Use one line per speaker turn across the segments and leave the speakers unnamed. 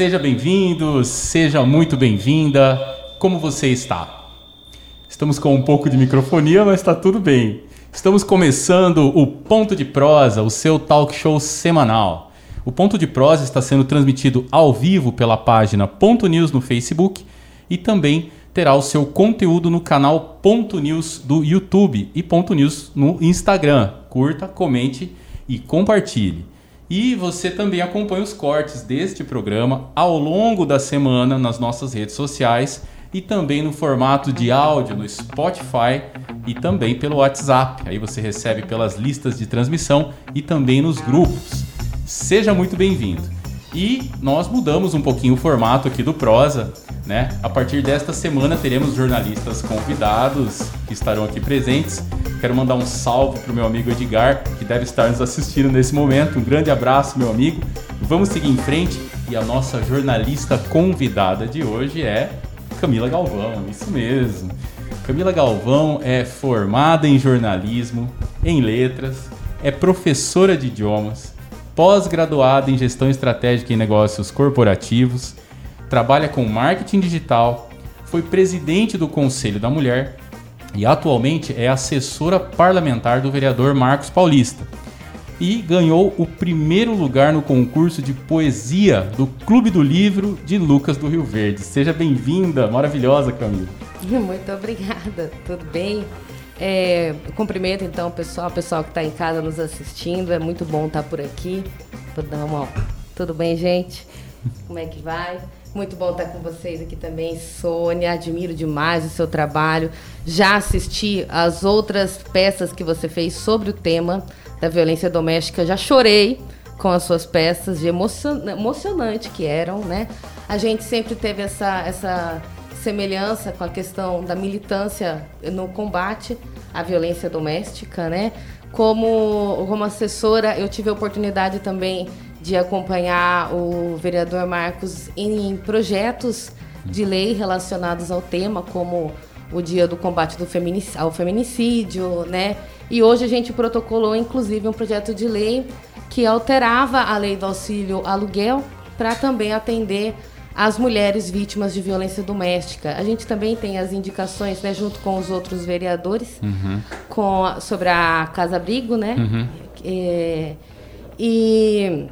Seja bem-vindo, seja muito bem-vinda. Como você está? Estamos com um pouco de microfonia, mas está tudo bem. Estamos começando o Ponto de Prosa, o seu talk show semanal. O Ponto de Prosa está sendo transmitido ao vivo pela página Ponto News no Facebook e também terá o seu conteúdo no canal Ponto News do YouTube e Ponto News no Instagram. Curta, comente e compartilhe. E você também acompanha os cortes deste programa ao longo da semana nas nossas redes sociais e também no formato de áudio no Spotify e também pelo WhatsApp. Aí você recebe pelas listas de transmissão e também nos grupos. Seja muito bem-vindo. E nós mudamos um pouquinho o formato aqui do Prosa, né? A partir desta semana teremos jornalistas convidados que estarão aqui presentes. Quero mandar um salve para o meu amigo Edgar, que deve estar nos assistindo nesse momento. Um grande abraço, meu amigo. Vamos seguir em frente e a nossa jornalista convidada de hoje é Camila Galvão, isso mesmo. Camila Galvão é formada em jornalismo, em letras, é professora de idiomas, pós-graduada em gestão estratégica em negócios corporativos, trabalha com marketing digital, foi presidente do Conselho da Mulher e atualmente é assessora parlamentar do vereador Marcos Paulista e ganhou o primeiro lugar no concurso de poesia do Clube do Livro de Lucas do Rio Verde. Seja bem-vinda, maravilhosa, Camila.
Muito obrigada, tudo bem? É, cumprimento então o pessoal, o pessoal que está em casa nos assistindo, é muito bom estar tá por aqui. Tudo bem, gente? Como é que vai? Muito bom estar com vocês aqui também, Sônia. Admiro demais o seu trabalho. Já assisti as outras peças que você fez sobre o tema da violência doméstica. Já chorei com as suas peças, de emocion... emocionante que eram, né? A gente sempre teve essa, essa semelhança com a questão da militância no combate à violência doméstica, né? Como, como assessora, eu tive a oportunidade também de acompanhar o vereador Marcos em projetos de lei relacionados ao tema, como o dia do combate do feminic... ao feminicídio, né? E hoje a gente protocolou, inclusive, um projeto de lei que alterava a lei do auxílio aluguel para também atender as mulheres vítimas de violência doméstica. A gente também tem as indicações, né, junto com os outros vereadores, uhum. com a, sobre a Casa Abrigo, né? Uhum. É, e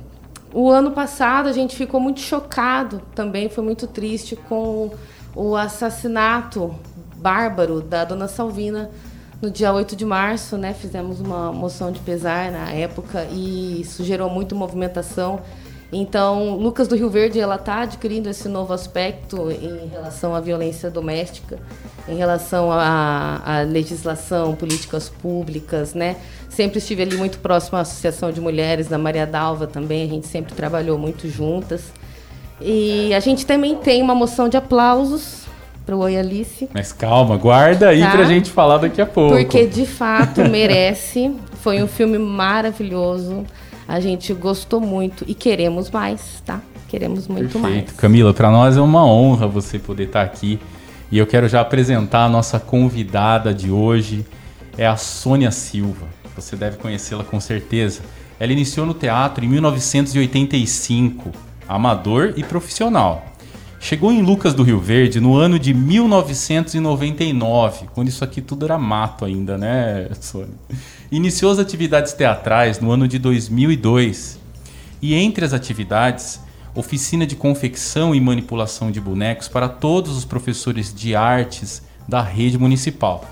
o ano passado a gente ficou muito chocado também, foi muito triste com o assassinato bárbaro da dona Salvina no dia 8 de março, né? Fizemos uma moção de pesar na época e isso gerou muita movimentação. Então, Lucas do Rio Verde ela está adquirindo esse novo aspecto em relação à violência doméstica, em relação à, à, legislação, políticas públicas, né? Sempre estive ali muito próximo à Associação de Mulheres da Maria Dalva também, a gente sempre trabalhou muito juntas. E a gente também tem uma moção de aplausos para o Oi Alice.
Mas calma, guarda aí tá? para a gente falar daqui a pouco.
Porque de fato merece. Foi um filme maravilhoso. A gente gostou muito e queremos mais, tá? Queremos muito Perfeito. mais.
Camila, para nós é uma honra você poder estar tá aqui. E eu quero já apresentar a nossa convidada de hoje. É a Sônia Silva. Você deve conhecê-la com certeza. Ela iniciou no teatro em 1985, amador e profissional. Chegou em Lucas do Rio Verde no ano de 1999, quando isso aqui tudo era mato ainda, né, Sônia? Iniciou as atividades teatrais no ano de 2002. E entre as atividades, oficina de confecção e manipulação de bonecos para todos os professores de artes da rede municipal.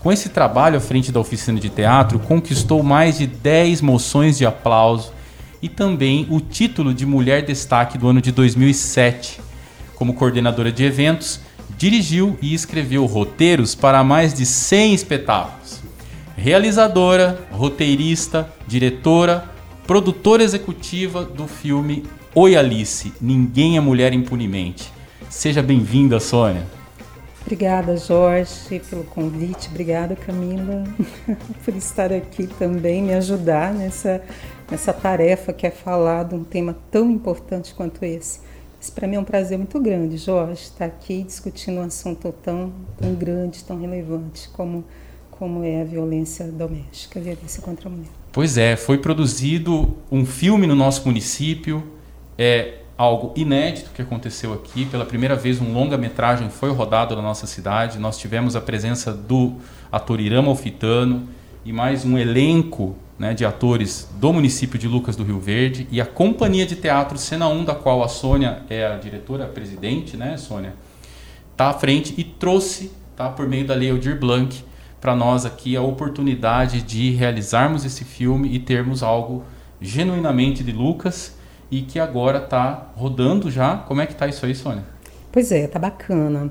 Com esse trabalho à frente da oficina de teatro, conquistou mais de 10 moções de aplauso e também o título de Mulher Destaque do ano de 2007 como coordenadora de eventos, dirigiu e escreveu roteiros para mais de 100 espetáculos. Realizadora, roteirista, diretora, produtora executiva do filme Oi Alice, Ninguém é Mulher Impunemente. Seja bem-vinda, Sônia.
Obrigada, Jorge, pelo convite. Obrigada, Camila, por estar aqui também, me ajudar nessa, nessa tarefa que é falar de um tema tão importante quanto esse. Isso para mim é um prazer muito grande, Jorge, estar aqui discutindo um assunto tão, tão grande, tão relevante como, como é a violência doméstica, a violência contra a mulher.
Pois é, foi produzido um filme no nosso município. É, algo inédito que aconteceu aqui. Pela primeira vez, um longa-metragem foi rodado na nossa cidade. Nós tivemos a presença do ator Irama Alfitano e mais um elenco né, de atores do município de Lucas do Rio Verde e a companhia de teatro Cena 1, da qual a Sônia é a diretora presidente, né, Sônia, está à frente e trouxe, tá, por meio da Lei Aldir Blanc, para nós aqui a oportunidade de realizarmos esse filme e termos algo genuinamente de Lucas e que agora está rodando já. Como é que está isso aí, Sônia?
Pois é, tá bacana.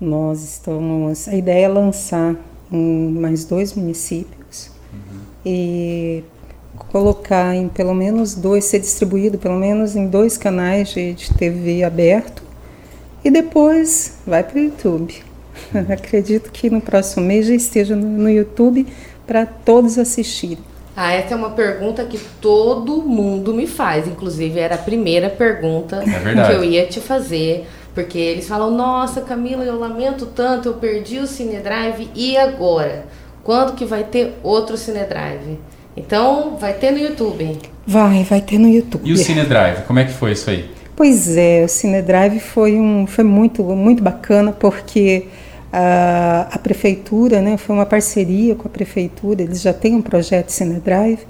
Nós estamos. A ideia é lançar em mais dois municípios uhum. E colocar em pelo menos dois, ser distribuído pelo menos em dois canais de, de TV aberto e depois vai para o YouTube. Acredito que no próximo mês já esteja no, no YouTube para todos assistirem.
Ah, essa é uma pergunta que todo mundo me faz. Inclusive, era a primeira pergunta
é
que eu ia te fazer. Porque eles falam, nossa, Camila, eu lamento tanto, eu perdi o Cinedrive e agora? Quando que vai ter outro Cinedrive? Então, vai ter no YouTube.
Vai, vai ter no YouTube.
E o Cinedrive, como é que foi isso aí?
Pois é, o Cinedrive foi, um, foi muito, muito bacana porque a, a prefeitura, né, foi uma parceria com a prefeitura, eles já têm um projeto Cinedrive,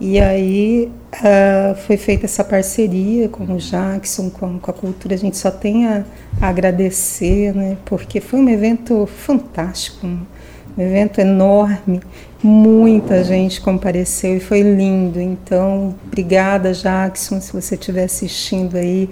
e aí uh, foi feita essa parceria com o Jackson, com, com, a cultura. A gente só tem a, a, agradecer, né? Porque foi um evento fantástico, um, um evento enorme. Muita gente compareceu e foi lindo. Então, obrigada, Jackson, se você estiver assistindo aí.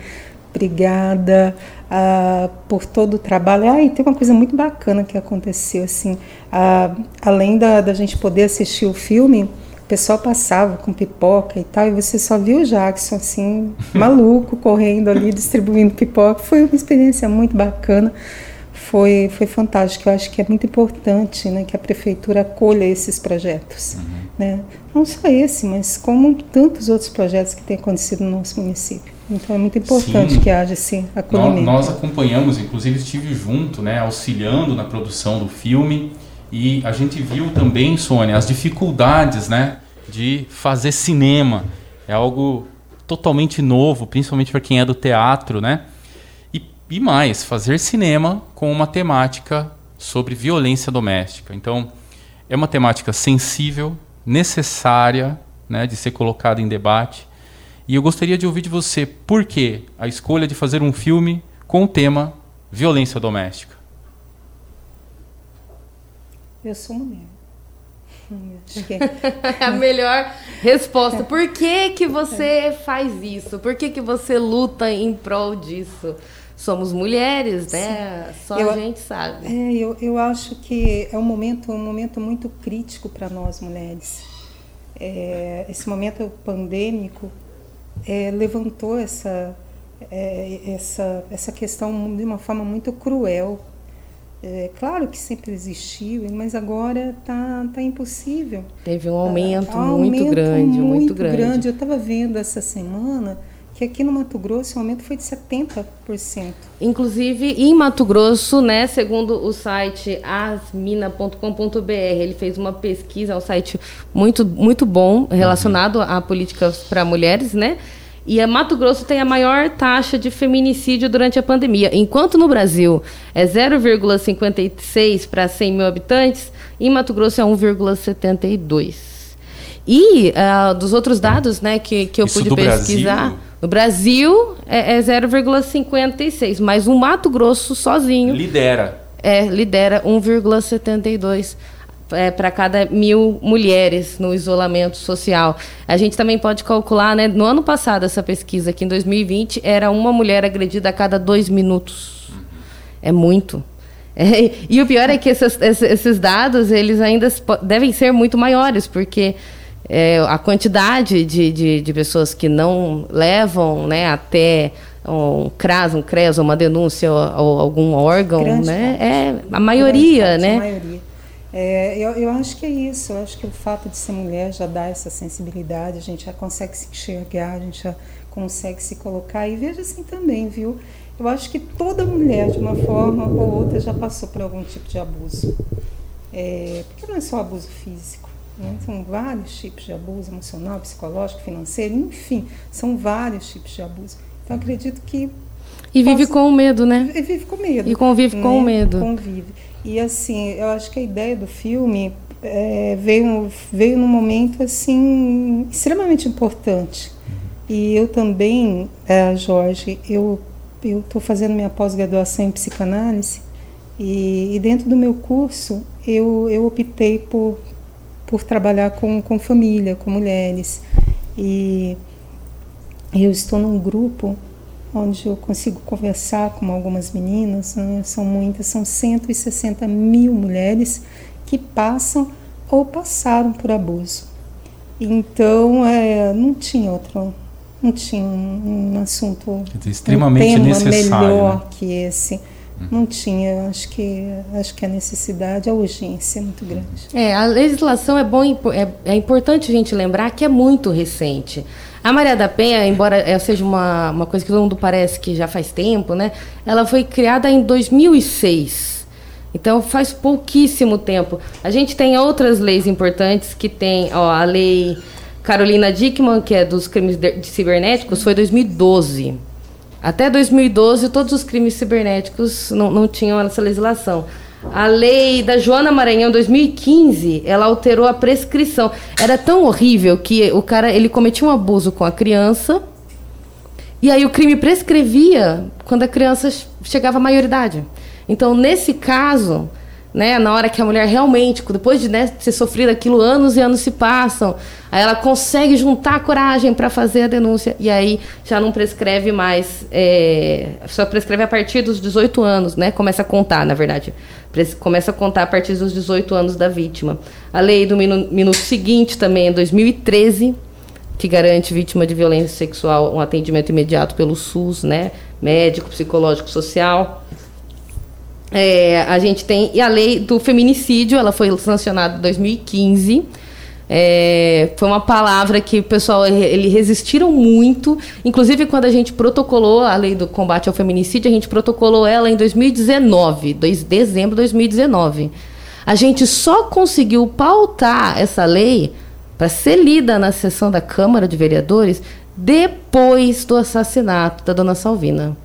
Obrigada uh, por todo o trabalho. Ah, e tem uma coisa muito bacana que aconteceu, assim, uh, além da, da gente poder assistir o filme, o pessoal passava com pipoca e tal, e você só viu o Jackson assim, maluco, correndo ali, distribuindo pipoca. Foi uma experiência muito bacana, foi, foi fantástico. Eu acho que é muito importante né, que a prefeitura acolha esses projetos. Uhum. Né? Não só esse, mas como tantos outros projetos que têm acontecido no nosso município. Então é muito importante Sim. que haja esse acolhimento.
Nós, nós acompanhamos, inclusive estive junto, né, auxiliando na produção do filme. E a gente viu também, Sônia, as dificuldades né, de fazer cinema. É algo totalmente novo, principalmente para quem é do teatro, né? E, mais, fazer cinema com uma temática sobre violência doméstica. Então, é uma temática sensível, necessária né, de ser colocada em debate. E eu gostaria de ouvir de você por que a escolha de fazer um filme com o tema violência doméstica.
Eu sou mulher.
Acho que é a melhor resposta. Por que, que você faz isso? Por que, que você luta em prol disso? Somos mulheres, né? Sim. Só eu, a gente sabe.
É, eu, eu acho que é um momento, um momento muito crítico para nós mulheres. É, esse momento pandêmico é, levantou essa, é, essa, essa questão de uma forma muito cruel é, claro que sempre existiu, mas agora está tá impossível.
Teve um aumento, uh, muito aumento grande, muito, muito grande. grande.
Eu estava vendo essa semana que aqui no Mato Grosso o aumento foi de 70%.
Inclusive, em Mato Grosso, né, segundo o site asmina.com.br, ele fez uma pesquisa, é um site muito, muito bom relacionado a políticas para mulheres, né? E a Mato Grosso tem a maior taxa de feminicídio durante a pandemia. Enquanto no Brasil é 0,56 para 100 mil habitantes, em Mato Grosso é 1,72. E uh, dos outros dados né, que, que eu Isso pude pesquisar, Brasil? no Brasil é, é 0,56, mas o Mato Grosso sozinho.
Lidera.
É, lidera 1,72 é, para cada mil mulheres no isolamento social. A gente também pode calcular, né? No ano passado, essa pesquisa aqui em 2020 era uma mulher agredida a cada dois minutos. É muito. É, e o pior é que esses, esses dados eles ainda devem ser muito maiores, porque é, a quantidade de, de, de, pessoas que não levam né, até um CRAS, um CRES, uma denúncia ou, ou algum órgão, Grande né? É a maioria, né? A maioria.
É, eu, eu acho que é isso, eu acho que o fato de ser mulher já dá essa sensibilidade, a gente já consegue se enxergar, a gente já consegue se colocar. E veja assim também, viu? Eu acho que toda mulher, de uma forma ou outra, já passou por algum tipo de abuso. É, porque não é só abuso físico, né? são vários tipos de abuso emocional, psicológico, financeiro, enfim, são vários tipos de abuso. Então acredito que
e vive com o medo, né?
E vive com medo.
E convive
né?
com o medo.
Convive. E assim, eu acho que a ideia do filme é, veio, veio num momento assim extremamente importante. E eu também, é, Jorge, eu eu estou fazendo minha pós-graduação em psicanálise e, e, dentro do meu curso eu, eu optei por, por trabalhar com, com família, com mulheres. E eu estou num grupo onde eu consigo conversar com algumas meninas, né? são muitas, são 160 mil mulheres que passam ou passaram por abuso. Então, é, não tinha outro, não tinha um, um assunto
dizer, extremamente um tema necessário,
melhor
né?
que esse. Não tinha, acho que acho que a necessidade, a urgência é muito grande.
É, a legislação é bom, é, é importante a gente lembrar que é muito recente. A Maria da Penha, embora seja uma, uma coisa que todo mundo parece que já faz tempo, né? Ela foi criada em 2006. Então faz pouquíssimo tempo. A gente tem outras leis importantes que tem, ó, a lei Carolina Dickman, que é dos crimes de, de cibernéticos, foi 2012. Até 2012, todos os crimes cibernéticos não, não tinham essa legislação. A lei da Joana Maranhão, 2015, ela alterou a prescrição. Era tão horrível que o cara ele cometia um abuso com a criança e aí o crime prescrevia quando a criança chegava à maioridade. Então, nesse caso, né, na hora que a mulher realmente, depois de né, ter sofrido aquilo, anos e anos se passam, aí ela consegue juntar a coragem para fazer a denúncia e aí já não prescreve mais, é, só prescreve a partir dos 18 anos, né? Começa a contar, na verdade, começa a contar a partir dos 18 anos da vítima. A lei do minuto, seguinte também, em 2013, que garante vítima de violência sexual um atendimento imediato pelo SUS, né? Médico, psicológico, social. É, a gente tem e a lei do feminicídio, ela foi sancionada em 2015. É, foi uma palavra que o pessoal ele resistiram muito. Inclusive, quando a gente protocolou a lei do combate ao feminicídio, a gente protocolou ela em 2019, 2 dezembro de 2019. A gente só conseguiu pautar essa lei para ser lida na sessão da Câmara de Vereadores depois do assassinato da dona Salvina.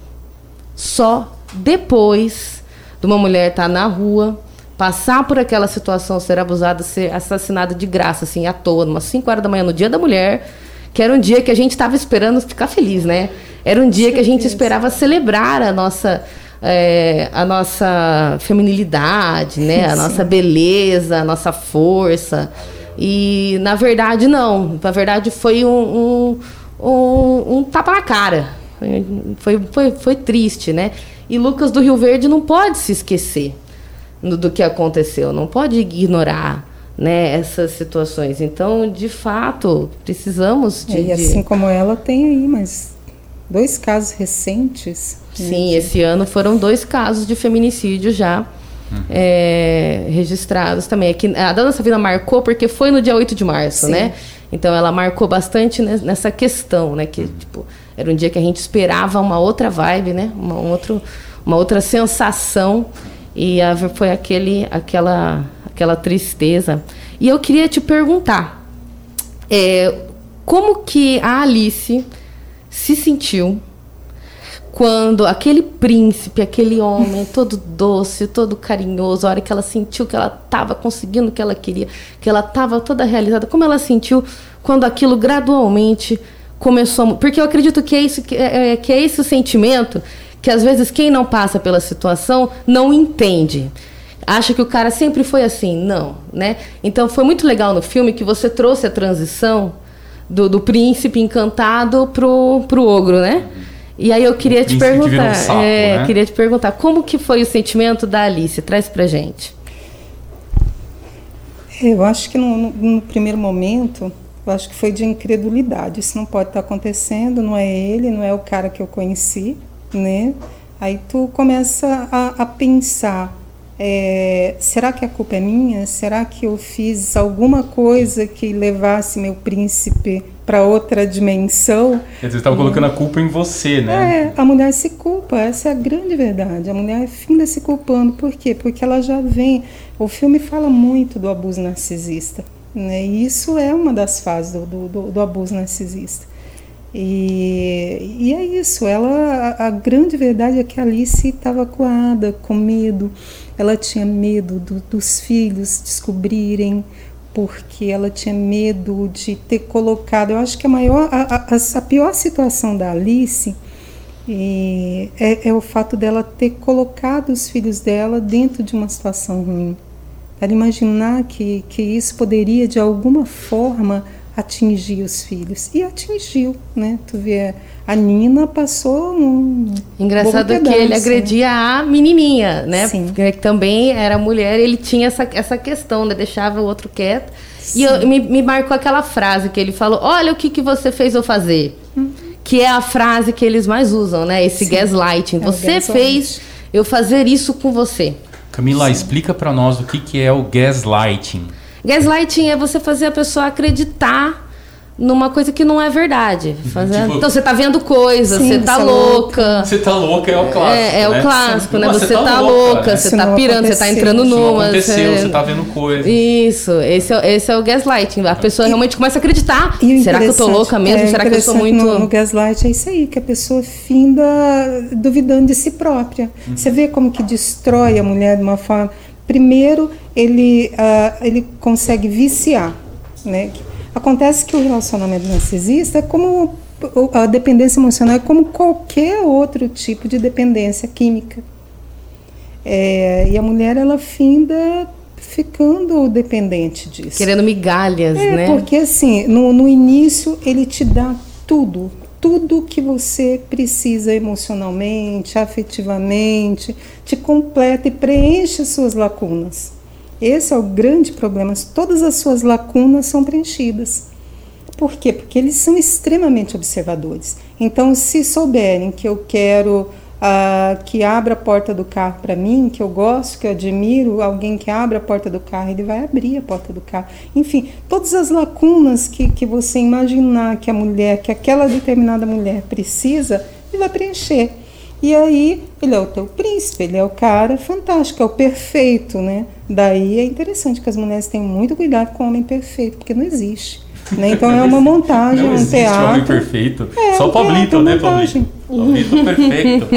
Só depois de uma mulher estar tá na rua, passar por aquela situação, ser abusada, ser assassinada de graça, assim, à toa, umas 5 horas da manhã, no dia da mulher, que era um dia que a gente estava esperando ficar feliz, né? Era um dia que a gente esperava celebrar a nossa. É, a nossa feminilidade, né? A nossa beleza, a nossa força. E, na verdade, não. Na verdade, foi um, um, um, um tapa na cara. Foi, foi, foi triste, né? E Lucas do Rio Verde não pode se esquecer do, do que aconteceu, não pode ignorar né, essas situações. Então, de fato, precisamos de.
É, e assim como ela, tem aí mais dois casos recentes.
Né, Sim, né, esse ano foram dois casos de feminicídio já. Uhum. É, registrados também. Aqui, a Dona Savina marcou porque foi no dia 8 de março, Sim. né? Então ela marcou bastante nessa questão, né? Que, tipo, era um dia que a gente esperava uma outra vibe, né? Uma, um outro, uma outra sensação. E a, foi aquele, aquela, aquela tristeza. E eu queria te perguntar, é, como que a Alice se sentiu quando aquele príncipe, aquele homem todo doce, todo carinhoso, a hora que ela sentiu que ela estava conseguindo o que ela queria, que ela estava toda realizada, como ela sentiu quando aquilo gradualmente começou. Porque eu acredito que é, isso, que, é, é, que é esse o sentimento que às vezes quem não passa pela situação não entende. Acha que o cara sempre foi assim. Não, né? Então foi muito legal no filme que você trouxe a transição do, do príncipe encantado pro, pro ogro, né? E aí eu queria te perguntar, sapo, é, né? queria te perguntar, como que foi o sentimento da Alice? Traz pra gente.
Eu acho que no, no, no primeiro momento eu acho que foi de incredulidade. Isso não pode estar acontecendo, não é ele, não é o cara que eu conheci, né? Aí tu começa a, a pensar: é, será que a culpa é minha? Será que eu fiz alguma coisa que levasse meu príncipe para outra dimensão?
Quer dizer, estava colocando a culpa em você, né?
É, a mulher se culpa, essa é a grande verdade. A mulher finda se culpando. Por quê? Porque ela já vem. O filme fala muito do abuso narcisista. Né? E isso é uma das fases do, do, do abuso narcisista. E, e é isso, ela, a, a grande verdade é que Alice estava coada, com medo, ela tinha medo do, dos filhos descobrirem, porque ela tinha medo de ter colocado. Eu acho que a maior, a, a, a pior situação da Alice é, é, o fato dela ter colocado os filhos dela dentro de uma situação ruim. Ela imaginar que, que isso poderia de alguma forma atingir os filhos. E atingiu, né? Tu vê, a Nina passou um.
Engraçado pedaço, que ele agredia a menininha, né? Sim. Porque também era mulher, ele tinha essa, essa questão, né? Deixava o outro quieto. Sim. E eu, me, me marcou aquela frase que ele falou: Olha o que, que você fez eu fazer. Hum. Que é a frase que eles mais usam, né? Esse Sim. gaslighting. É você gaslight. fez eu fazer isso com você.
Camila, explica para nós o que, que é o gaslighting.
Gaslighting é você fazer a pessoa acreditar numa coisa que não é verdade. Fazendo... Tipo, então você tá vendo coisa, sim, você tá é louca.
Você tá louca é o clássico.
É, é né? o clássico, né? Você, você tá, tá louca, você tá pirando, você tá entrando numa.
Aconteceu, você... você tá vendo coisa.
Isso, esse é, esse é o gaslighting. A pessoa e, realmente começa a acreditar. Será que eu tô louca mesmo?
É,
Será que eu sou muito.
No, no gaslight é isso aí, que a pessoa finda duvidando de si própria. Uhum. Você vê como que destrói a mulher de uma forma. Primeiro, ele, uh, ele consegue viciar, né? Acontece que o relacionamento narcisista é como a dependência emocional é como qualquer outro tipo de dependência química. É, e a mulher ela finda ficando dependente disso.
Querendo migalhas,
é,
né?
Porque assim, no, no início ele te dá tudo, tudo que você precisa emocionalmente, afetivamente, te completa e preenche suas lacunas. Esse é o grande problema. Todas as suas lacunas são preenchidas. Por quê? Porque eles são extremamente observadores. Então, se souberem que eu quero uh, que abra a porta do carro para mim, que eu gosto, que eu admiro, alguém que abra a porta do carro, ele vai abrir a porta do carro. Enfim, todas as lacunas que, que você imaginar que a mulher, que aquela determinada mulher precisa, ele vai preencher. E aí ele é o teu príncipe, ele é o cara fantástico, é o perfeito, né? Daí é interessante que as mulheres tenham muito cuidado com o homem perfeito, porque não existe. Né? Então é uma montagem, não um existe teatro.
homem perfeito. É, Só o Pablito, né, Pablito? Pablito perfeito.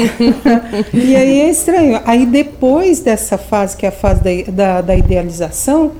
e aí é estranho. Aí depois dessa fase, que é a fase da, da, da idealização, uhum.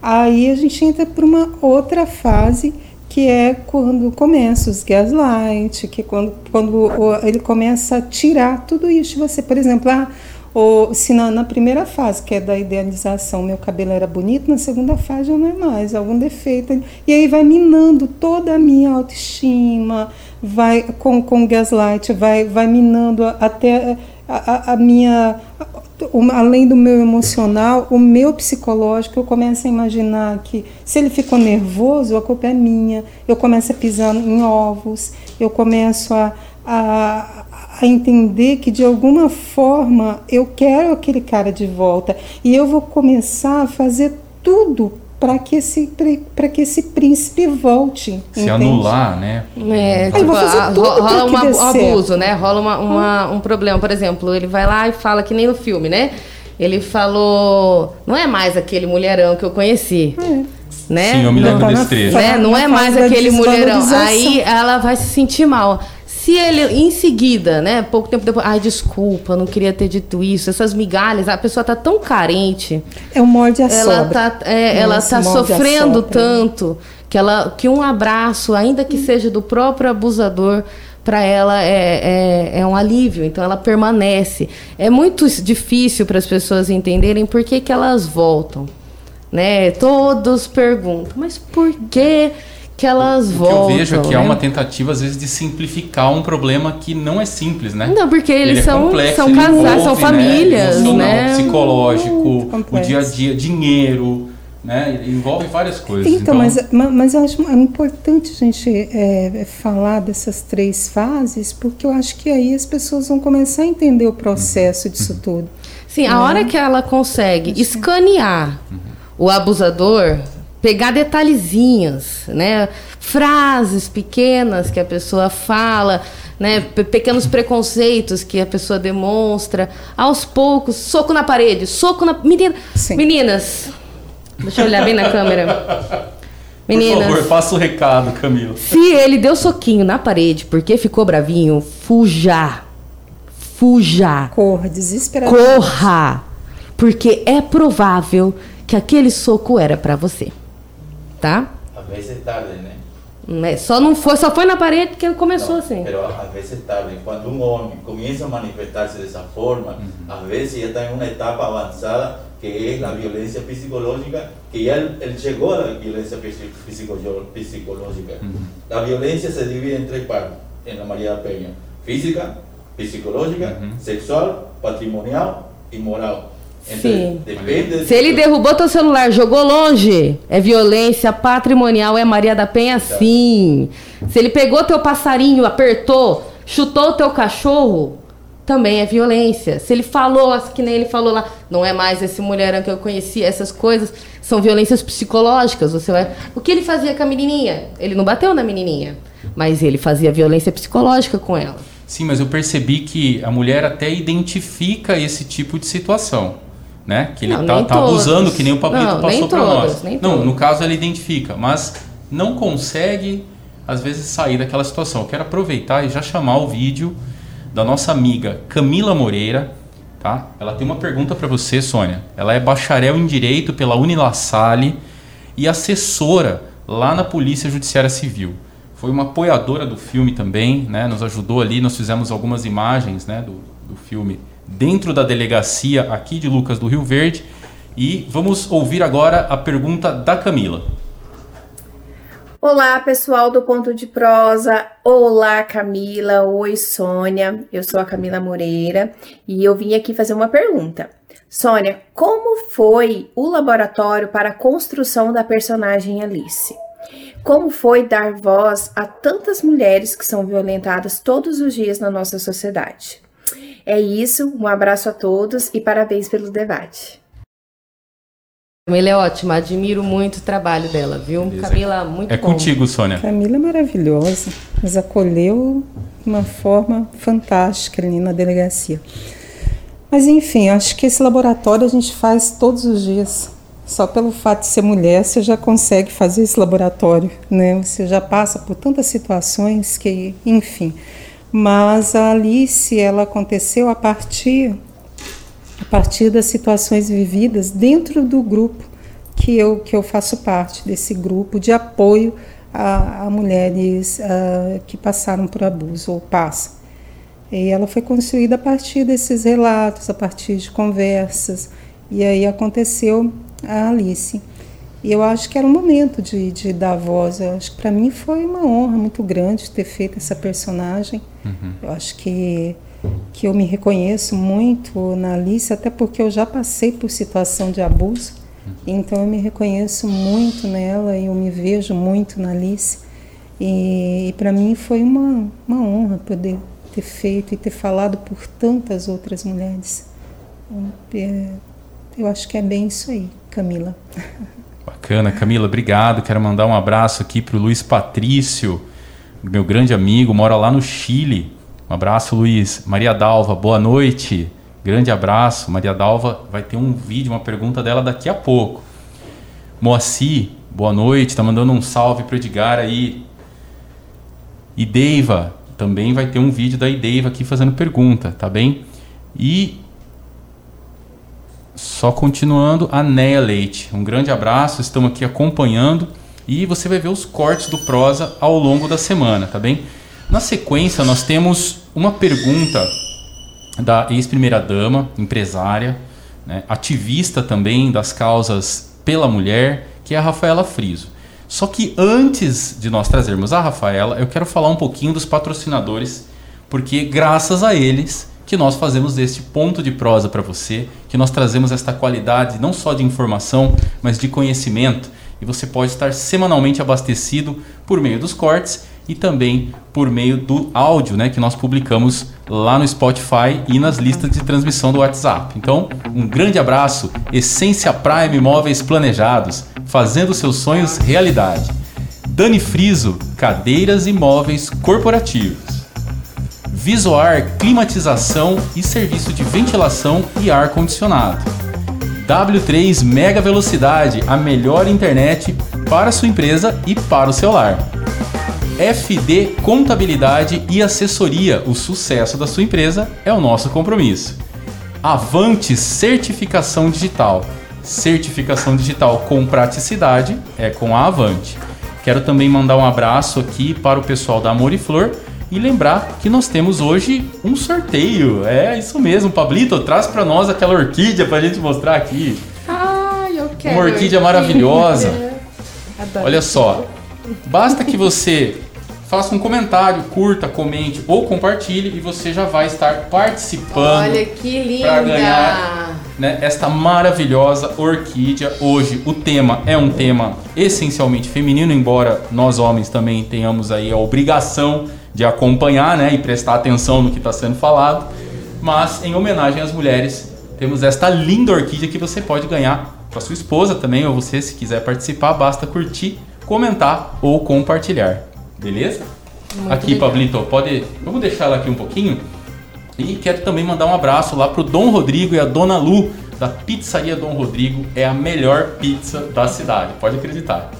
aí a gente entra para uma outra fase que é quando começa os gaslight, que é quando, quando ele começa a tirar tudo isso de você. Por exemplo, ah, ou se na, na, primeira fase, que é da idealização, meu cabelo era bonito, na segunda fase já não é mais, algum defeito. E aí vai minando toda a minha autoestima, vai com, com gaslight, vai, vai minando até a, a, a minha além do meu emocional, o meu psicológico, eu começo a imaginar que se ele ficou nervoso, a culpa é minha. Eu começo a pisar em ovos, eu começo a, a, a entender que de alguma forma eu quero aquele cara de volta e eu vou começar a fazer tudo para que esse para que esse príncipe volte
se entende? anular né?
É, tipo, a, rola um abuso né? Rola uma, uma, um problema. Por exemplo ele vai lá e fala que nem no filme né? Ele falou não é mais aquele mulherão que eu conheci. É. né?
Sim eu me lembro desse trecho.
né? não é mais aquele mulherão. Aí ela vai se sentir mal se ele, em seguida, né, pouco tempo depois, ai, desculpa, não queria ter dito isso, essas migalhas, a pessoa tá tão carente.
É o morde a
ela. Tá, é, ela tá sofrendo tanto que, ela, que um abraço, ainda que hum. seja do próprio abusador, para ela é, é, é, um alívio, então ela permanece. É muito difícil para as pessoas entenderem por que, que elas voltam. Né? Todos perguntam, mas por que que elas o voltam.
O que eu vejo é que né? é uma tentativa, às vezes, de simplificar um problema que não é simples, né?
Não, porque eles Ele é são, é complexo, são casais, são né? famílias, né? né?
psicológico, o dia a dia, dinheiro, né? Envolve várias coisas.
Então, então... Mas, mas eu acho importante a gente é, falar dessas três fases, porque eu acho que aí as pessoas vão começar a entender o processo uhum. disso tudo.
Sim, a hora que ela consegue escanear uhum. o abusador, pegar detalhezinhos, né? Frases pequenas que a pessoa fala, né? Pequenos preconceitos que a pessoa demonstra. Aos poucos, soco na parede, soco na. Menina, meninas, deixa eu olhar bem na câmera. Meninas,
Por favor, faça o recado, Camila.
se ele deu soquinho na parede porque ficou bravinho, fuja. Fuja.
Corra, desesperada.
Corra. Porque é provável que aquele soco era pra você. Tá?
A veces tarde, né?
Só não foi, só foi na parede que ele começou assim.
Pero a veces tarde. Cuando un hombre comienza a manifestarse de esa forma, a veces ya está en una etapa avanzada que es la violencia psicológica, que ya él, él llegó a la violencia psi- psico- psicológica. La violencia se divide en tres partes en la María Peña. Física, psicológica, sexual, patrimonial y moral.
Sim.
depende
Se ele derrubou teu celular, jogou longe, é violência patrimonial, é Maria da Penha sim. Se ele pegou teu passarinho, apertou, chutou teu cachorro, também é violência. Se ele falou, que nem ele falou lá, não é mais esse mulherão que eu conheci, essas coisas são violências psicológicas. Você vai... O que ele fazia com a menininha? Ele não bateu na menininha, mas ele fazia violência psicológica com ela.
Sim, mas eu percebi que a mulher até identifica esse tipo de situação. Né? Que ele
Não,
tá, tá abusando, que nem o Pablito
Não,
passou para nós. não,
todas.
no caso ela identifica, mas não consegue, às vezes, sair daquela situação. Eu quero aproveitar e já chamar o vídeo da nossa amiga Camila Moreira. Tá? Ela tem uma pergunta para você, Sônia. Ela é bacharel em Direito pela Unila Salle e assessora lá na Polícia Judiciária Civil. Foi uma apoiadora do filme também, né? Nos ajudou ali, nós fizemos algumas imagens, né, do, do filme dentro da delegacia aqui de Lucas do Rio Verde. E vamos ouvir agora a pergunta da Camila.
Olá, pessoal do Ponto de Prosa. Olá, Camila. Oi, Sônia. Eu sou a Camila Moreira e eu vim aqui fazer uma pergunta. Sônia, como foi o laboratório para a construção da personagem Alice? Como foi dar voz a tantas mulheres que são violentadas todos os dias na nossa sociedade? É isso, um abraço a todos e parabéns pelo debate.
Camila é ótima, admiro muito o trabalho dela, viu?
Beleza.
Camila, muito
É
bom.
contigo, Sônia.
Camila é maravilhosa, nos acolheu de uma forma fantástica ali na delegacia. Mas enfim, acho que esse laboratório a gente faz todos os dias. Só pelo fato de ser mulher, você já consegue fazer esse laboratório, né? Você já passa por tantas situações que, enfim. Mas a Alice, ela aconteceu a partir a partir das situações vividas dentro do grupo que eu, que eu faço parte, desse grupo de apoio a, a mulheres ah, que passaram por abuso ou passam. E ela foi construída a partir desses relatos, a partir de conversas, e aí aconteceu a Alice. E eu acho que era um momento de, de dar voz. Eu acho que para mim foi uma honra muito grande ter feito essa personagem. Eu acho que que eu me reconheço muito na Alice, até porque eu já passei por situação de abuso, então eu me reconheço muito nela e eu me vejo muito na Alice. E, e para mim foi uma, uma honra poder ter feito e ter falado por tantas outras mulheres. É, eu acho que é bem isso aí, Camila.
Bacana, Camila, obrigado. Quero mandar um abraço aqui para o Luiz Patrício, meu grande amigo, mora lá no Chile. Um abraço, Luiz. Maria Dalva, boa noite. Grande abraço. Maria Dalva vai ter um vídeo, uma pergunta dela daqui a pouco. Moacir, boa noite. Tá mandando um salve pro Edgar aí. Ideiva, também vai ter um vídeo da Ideiva aqui fazendo pergunta, tá bem? E só continuando, a Neia Leite. Um grande abraço, estamos aqui acompanhando e você vai ver os cortes do prosa ao longo da semana, tá bem? Na sequência, nós temos uma pergunta da ex-primeira-dama, empresária, né, ativista também das causas pela mulher, que é a Rafaela Friso. Só que antes de nós trazermos a Rafaela, eu quero falar um pouquinho dos patrocinadores, porque graças a eles que nós fazemos este ponto de prosa para você, que nós trazemos esta qualidade não só de informação, mas de conhecimento, e você pode estar semanalmente abastecido por meio dos cortes e também por meio do áudio, né, que nós publicamos lá no Spotify e nas listas de transmissão do WhatsApp. Então, um grande abraço, Essência Prime Imóveis Planejados, fazendo seus sonhos realidade. Dani Friso, cadeiras e móveis corporativos. Visoar climatização e serviço de ventilação e ar condicionado. W3 Mega Velocidade, a melhor internet para sua empresa e para o seu lar. FD Contabilidade e Assessoria, o sucesso da sua empresa é o nosso compromisso. Avante Certificação Digital. Certificação digital com praticidade é com a Avante. Quero também mandar um abraço aqui para o pessoal da Amor e Flor e lembrar que nós temos hoje um sorteio. É isso mesmo, Pablito, traz para nós aquela orquídea para a gente mostrar aqui.
Ai, eu quero.
Uma orquídea maravilhosa. Olha só, basta que você faça um comentário, curta, comente ou compartilhe e você já vai estar participando.
Olha que linda!
Para ganhar né, esta maravilhosa orquídea. Hoje o tema é um tema essencialmente feminino, embora nós homens também tenhamos aí a obrigação de acompanhar né, e prestar atenção no que está sendo falado. Mas em homenagem às mulheres, temos esta linda orquídea que você pode ganhar para sua esposa também, ou você, se quiser participar, basta curtir, comentar ou compartilhar. Beleza?
Muito
aqui,
legal.
Pablito, pode. Vamos deixar ela aqui um pouquinho. E quero também mandar um abraço lá pro Dom Rodrigo e a Dona Lu da Pizzaria Dom Rodrigo. É a melhor pizza da cidade, pode acreditar.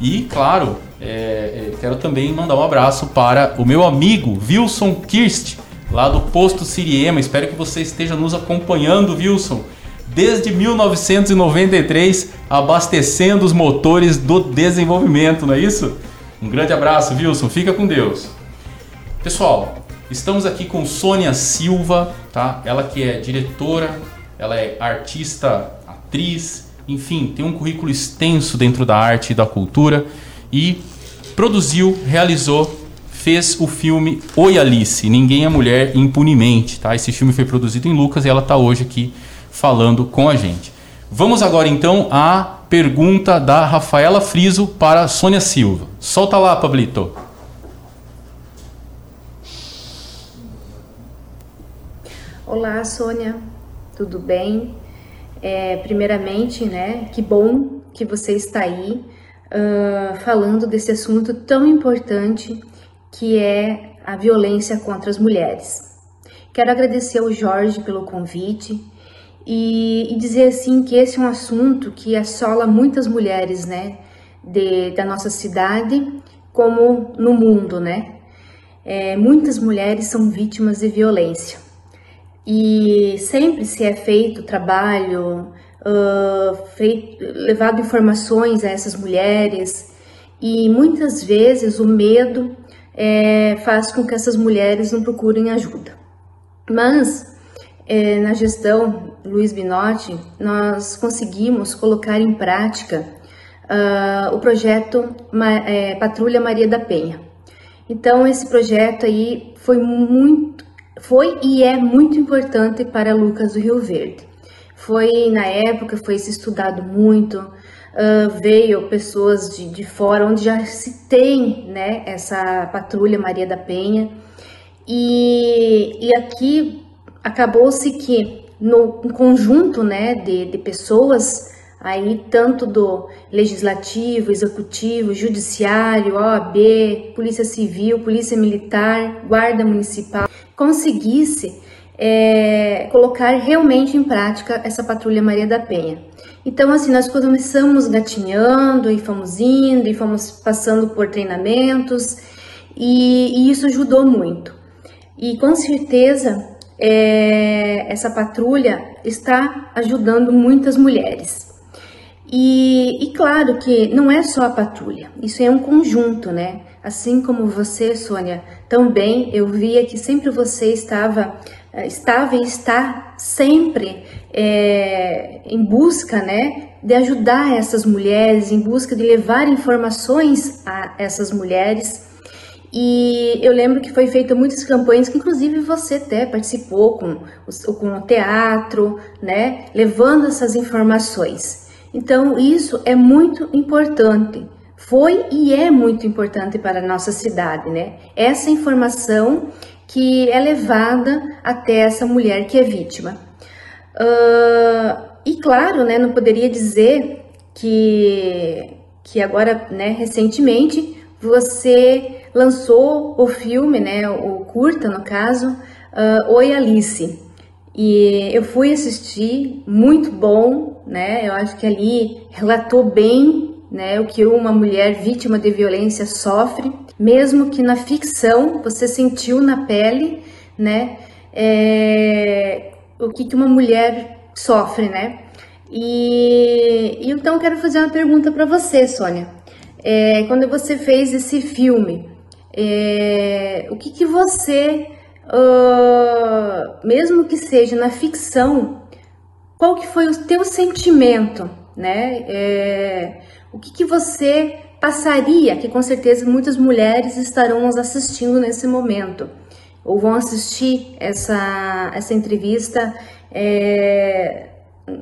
E, claro, é, é, quero também mandar um abraço para o meu amigo Wilson Kirst, lá do Posto Siriema. Espero que você esteja nos acompanhando, Wilson. Desde 1993, abastecendo os motores do desenvolvimento, não é isso? Um grande abraço, Wilson. Fica com Deus. Pessoal, estamos aqui com Sônia Silva, tá? Ela que é diretora, ela é artista, atriz, enfim, tem um currículo extenso dentro da arte e da cultura e produziu, realizou, fez o filme Oi Alice, Ninguém é Mulher Impunemente, tá? Esse filme foi produzido em Lucas e ela está hoje aqui falando com a gente. Vamos agora então à pergunta da Rafaela Friso para Sônia Silva. Solta lá, Pablito.
Olá, Sônia, tudo bem? É, primeiramente, né, que bom que você está aí uh, falando desse assunto tão importante que é a violência contra as mulheres. Quero agradecer ao Jorge pelo convite e, e dizer assim que esse é um assunto que assola muitas mulheres, né, de, da nossa cidade como no mundo, né? É, muitas mulheres são vítimas de violência e sempre se é feito trabalho, uh, feito, levado informações a essas mulheres e muitas vezes o medo é, faz com que essas mulheres não procurem ajuda. Mas é, na gestão Luiz Binotti nós conseguimos colocar em prática uh, o projeto é, Patrulha Maria da Penha. Então esse projeto aí foi muito foi e é muito importante para Lucas do Rio Verde. Foi na época, foi se estudado muito, uh, veio pessoas de, de fora, onde já se tem né, essa patrulha Maria da Penha, e, e aqui acabou-se que no conjunto né, de, de pessoas aí tanto do legislativo, executivo, judiciário, OAB, Polícia Civil, Polícia Militar, Guarda Municipal, conseguisse é, colocar realmente em prática essa patrulha Maria da Penha. Então, assim, nós começamos gatinhando e fomos indo e fomos passando por treinamentos e, e isso ajudou muito. E com certeza é, essa patrulha está ajudando muitas mulheres. E, e, claro que não é só a patrulha, isso é um conjunto, né? Assim como você, Sônia, também eu via que sempre você estava, estava e está sempre é, em busca, né, de ajudar essas mulheres, em busca de levar informações a essas mulheres. E eu lembro que foi feita muitas campanhas, que inclusive você até participou com o, com o teatro, né, levando essas informações. Então, isso é muito importante. Foi e é muito importante para a nossa cidade, né? Essa informação que é levada até essa mulher que é vítima. Uh, e claro, né, não poderia dizer que, que agora, né, recentemente, você lançou o filme, né, o curta no caso, uh, Oi Alice. E eu fui assistir, muito bom, né? Eu acho que ali relatou bem, né, o que uma mulher vítima de violência sofre, mesmo que na ficção você sentiu na pele, né, é, o que, que uma mulher sofre, né? E, então quero fazer uma pergunta para você, Sônia. É, quando você fez esse filme, é, o que, que você, uh, mesmo que seja na ficção, qual que foi o teu sentimento, né? O que, que você passaria, que com certeza muitas mulheres estarão nos assistindo nesse momento, ou vão assistir essa, essa entrevista é,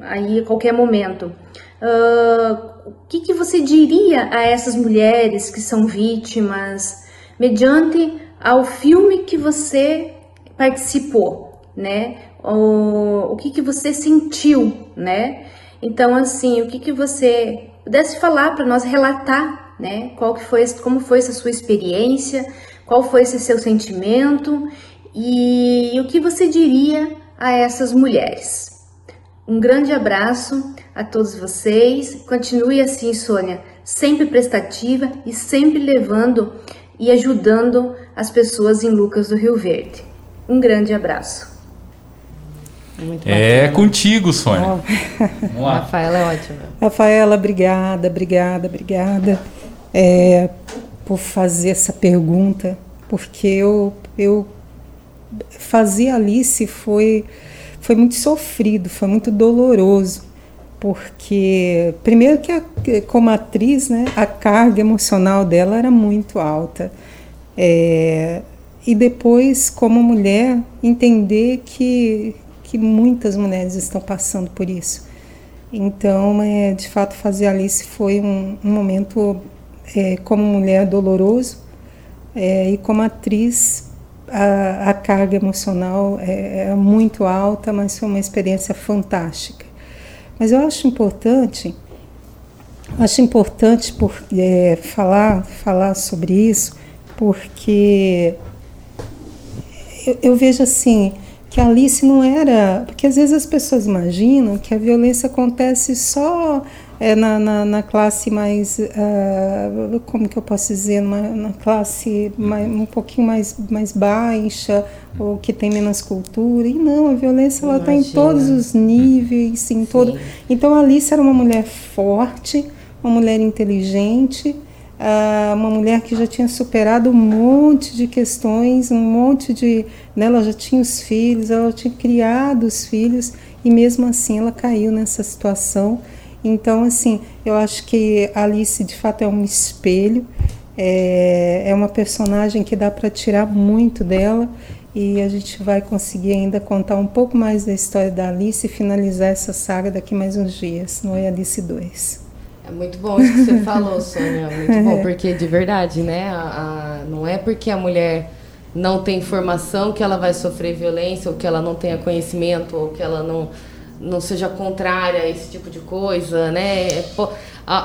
aí a qualquer momento. Uh, o que, que você diria a essas mulheres que são vítimas, mediante ao filme que você participou, né? O, o que, que você sentiu, né? Então, assim, o que, que você pudesse falar para nós, relatar, né? Qual que foi, como foi essa sua experiência, qual foi esse seu sentimento e, o que você diria a essas mulheres. Um grande abraço a todos vocês. Continue assim, Sônia, sempre prestativa e sempre levando e ajudando as pessoas em Lucas do Rio Verde. Um grande abraço.
É contigo, Sônia.
Vamos lá. Rafaela é ótima.
Rafaela, obrigada, obrigada, obrigada é, por fazer essa pergunta, porque eu, eu fazer Alice foi, foi muito sofrido, foi muito doloroso, porque primeiro que a, como atriz, né, a carga emocional dela era muito alta. É, e depois, como mulher, entender que, que muitas mulheres estão passando por isso. Então, é, de fato, fazer Alice foi um, um momento, é, como mulher, doloroso, é, e como atriz, a, a carga emocional é, é, muito alta, mas foi uma experiência fantástica. Mas eu acho importante, acho importante por, é, falar, falar sobre isso, porque eu, eu vejo assim que a Alice não era. Porque às vezes as pessoas imaginam que a violência acontece só é, na, na, na, classe mais. Uh, como que eu posso dizer? Na, na classe mais, um pouquinho mais, mais baixa, ou que tem menos cultura. E não, a violência ela está em todos os níveis. Em todo... Então a Alice era uma mulher forte, uma mulher inteligente ah, uma mulher que já tinha superado um monte de questões, um monte de. Né, ela já tinha os filhos, ela tinha criado os filhos e mesmo assim ela caiu nessa situação. Então, assim, eu acho que Alice de fato é um espelho, é, é uma personagem que dá para tirar muito dela e a gente vai conseguir ainda contar um pouco mais da história da Alice e finalizar essa saga daqui mais uns dias, no é Alice 2.
É muito bom isso que você falou, Sônia. Muito bom, porque de verdade, né? A, a, não é porque a mulher não tem formação que ela vai sofrer violência, ou que ela não tenha conhecimento, ou que ela não, não seja contrária a esse tipo de coisa, né? É,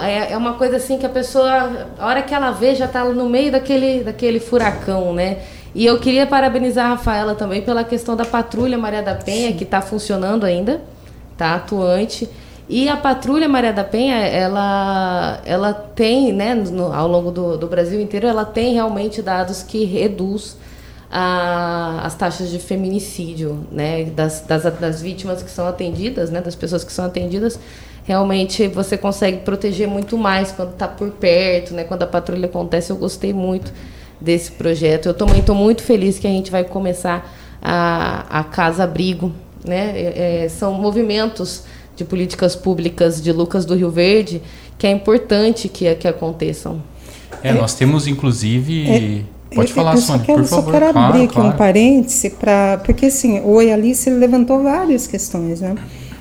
é, é uma coisa assim que a pessoa, a hora que ela vê, já está no meio daquele, daquele furacão, né? E eu queria parabenizar a Rafaela também pela questão da Patrulha Maria da Penha, que está funcionando ainda, tá atuante. E a Patrulha Maria da Penha, ela, ela tem, né, no, ao longo do, do Brasil inteiro, ela tem realmente dados que reduz a, as taxas de feminicídio, né, das, das, das vítimas que são atendidas, né, das pessoas que são atendidas, realmente você consegue proteger muito mais quando está por perto, né, quando a patrulha acontece. Eu gostei muito desse projeto. Eu também estou muito feliz que a gente vai começar a, a Casa Abrigo, né, é, é são movimentos de políticas públicas de Lucas do Rio Verde que é importante que, que aconteçam.
É, nós temos inclusive. É, Pode eu, falar,
eu
Sônia,
quero,
por favor.
Só quero abrir
claro,
aqui claro. um parêntese, pra, porque assim, o Oi Alice levantou várias questões, né?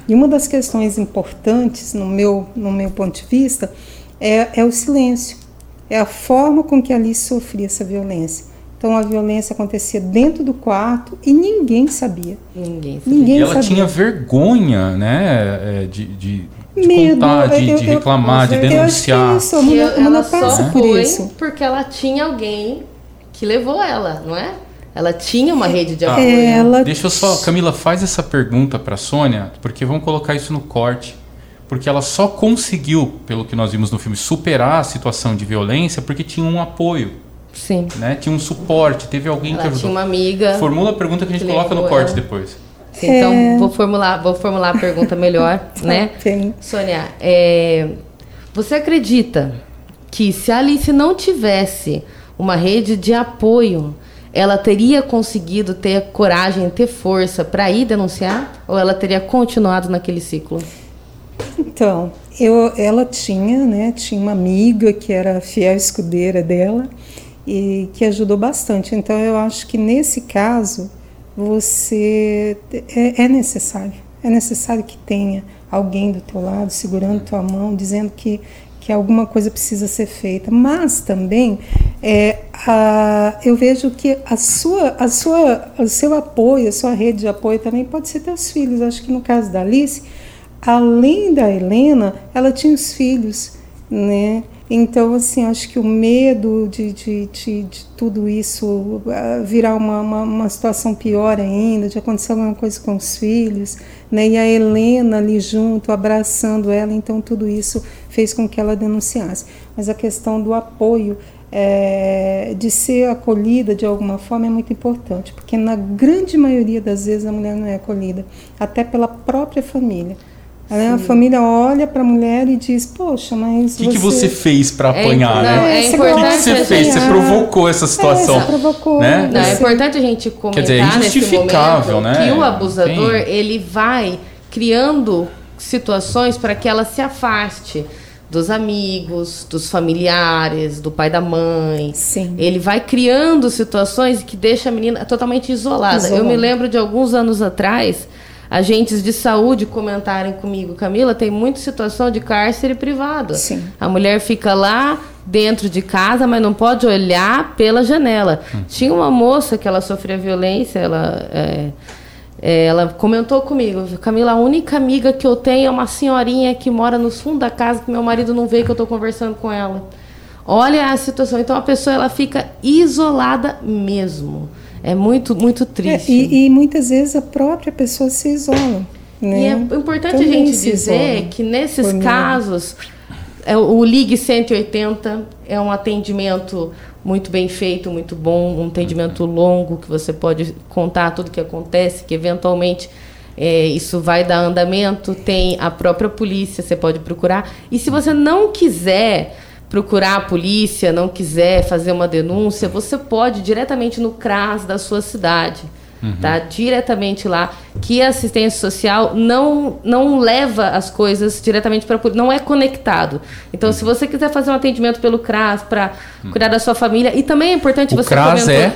E uma das questões importantes, no meu, no meu ponto de vista, é, é o silêncio. É a forma com que Alice sofria essa violência. Então a violência acontecia dentro do quarto e ninguém sabia.
Ninguém sabia.
Ninguém
e ela
sabia.
tinha vergonha, né, é, de, de, de Medo, contar, de, eu, de reclamar, eu, de denunciar.
Eu acho que isso,
ela
ela passa
só
por
foi
isso.
porque ela tinha alguém que levou ela, não é? Ela tinha uma rede de
Ah,
apoio.
ela-
Deixa eu só, Camila, faz essa pergunta para Sônia, porque vamos colocar isso no corte. porque ela só conseguiu, pelo que nós vimos no filme, superar a situação de violência porque tinha um apoio.
Sim.
Né? Tinha um suporte, teve alguém
Ela
que ajudou.
tinha uma amiga.
Formula a pergunta que a gente
que
coloca no corte
ela.
depois.
Sim, Então, vou formular, vou formular a pergunta melhor, né?
Ok.
Sônia, é, você acredita que se a Alice não tivesse uma rede de apoio, ela teria conseguido ter coragem, ter força para ir denunciar? Ou ela teria continuado naquele ciclo?
Então, eu, ela tinha, né, tinha uma amiga que era fiel escudeira dela e que ajudou bastante. Então, eu acho que nesse caso você é, é necessário, é necessário que tenha alguém do teu lado segurando tua mão, dizendo que que alguma coisa precisa ser feita, mas também é, a, eu vejo que a sua, a sua, o seu apoio, a sua rede de apoio também pode ser teus filhos. Acho que no caso da Alice, além da Helena, ela tinha os filhos, né? Então, assim, acho que o medo de, de, de, de tudo isso ah, virar uma, uma, uma situação pior ainda, de acontecer alguma coisa com os filhos, né? E a Helena ali junto, abraçando ela, então tudo isso fez com que ela denunciasse. Mas a questão do apoio, é, de ser acolhida de alguma forma é muito importante, porque na grande maioria das vezes a mulher não é acolhida, até pela própria família. A família olha para a mulher e diz: Poxa, mas.
O que, que você fez para
É,
apanhar,
não,
né?
é
Você
O que,
importante
que você fez? Você provocou essa situação.
É, você provocou.
né?
Não, é
Você-
importante a gente comentar
dizer, é
nesse
injustificável,
momento
né?
que o abusador
Tem-
ele vai criando situações para que ela se afaste dos amigos, dos familiares, do pai da mãe.
Sim.
Ele vai criando situações que deixa a menina totalmente isolada. Eu
Isolada.
me lembro de alguns anos atrás, agentes de saúde comentarem comigo, Camila, tem muita situação de cárcere privado.
Sim.
A mulher fica lá dentro de casa, mas não pode olhar pela janela. Tinha uma moça que ela sofria violência, ela, é, é, ela comentou comigo, Camila, a única amiga que eu tenho é uma senhorinha que mora no fundo da casa que meu marido não vê que eu estou conversando com ela. Olha a situação. Então a pessoa ela fica isolada mesmo. É muito, muito
É,
triste.
e, e muitas vezes a própria pessoa se isola. Né?
E é importante a
Também
gente
se
dizer
isola
que nesses casos, é, o Ligue 180 é um atendimento muito bem feito, muito bom, um atendimento longo que você pode contar tudo o que acontece, que eventualmente é, isso vai dar andamento, tem a própria polícia, você pode procurar. E se você não quiser procurar a polícia, não quiser fazer uma denúncia, você pode ir diretamente no CRAS da sua cidade. Tá? Diretamente lá, que a assistência social não, não leva as coisas diretamente para a polícia, não é conectado. Então, se você quiser fazer um atendimento pelo CRAS para cuidar da sua família, e também é importante
O
você
CRAS
comentou-
é.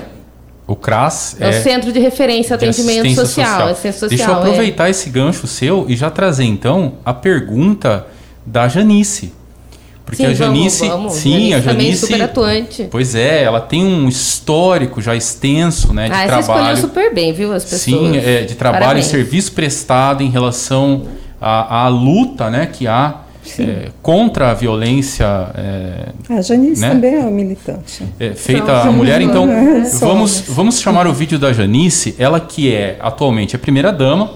O CRAS
é o Centro de Referência
de
Atendimento
assistência
Social. assistência
Deixa eu
social, é.
aproveitar esse gancho seu e já trazer então a pergunta da Janice. Porque
Sim,
a Janice,
vamos, vamos.
sim, a
também
Janice,
super atuante.
pois é, ela tem um histórico já extenso, né, de
Ah, você escolheu
trabalho.
super bem, viu, as pessoas.
Sim, é, de trabalho
Parabéns.
e serviço prestado em relação à, à luta, né, que há é, contra a violência é,
A Janice
né?
também é uma militante.
é, feita
Somos,
à mulher. Então, vamos, vamos chamar o vídeo da Janice, ela que é atualmente a primeira dama,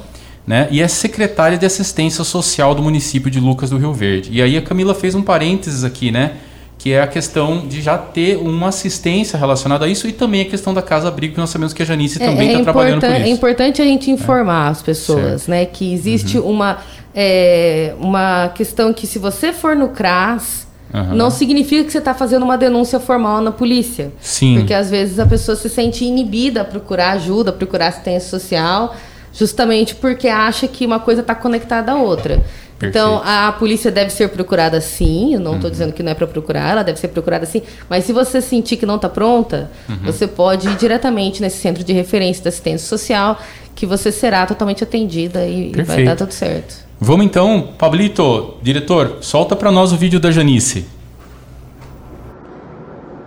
né, e é secretária de assistência social do município de Lucas do Rio Verde. E aí a Camila fez um parênteses aqui, né, que é a questão de já ter uma assistência relacionada a isso e também a questão da casa abrigo, que nós sabemos que a Janice também está trabalhando por
importan-
isso.
é importante a gente informar as pessoas, né, que existe
Uhum.
uma, é, uma questão que se você for no CRAS,
Aham.
não significa que você está fazendo uma denúncia formal na polícia.
Sim.
Porque às vezes a pessoa se sente inibida a procurar ajuda, a procurar assistência social, justamente porque acha que uma coisa está conectada à outra. Então,
Perfeito. Uhum.
a polícia deve ser procurada sim, eu não estou dizendo que não é para procurar, ela deve ser procurada sim, mas se você sentir que não está pronta,
Uhum.
você pode ir diretamente nesse centro de referência da assistência social, que você será totalmente atendida e, e vai dar tudo certo.
Vamos então, Pablito, diretor, solta para nós o vídeo da Janice.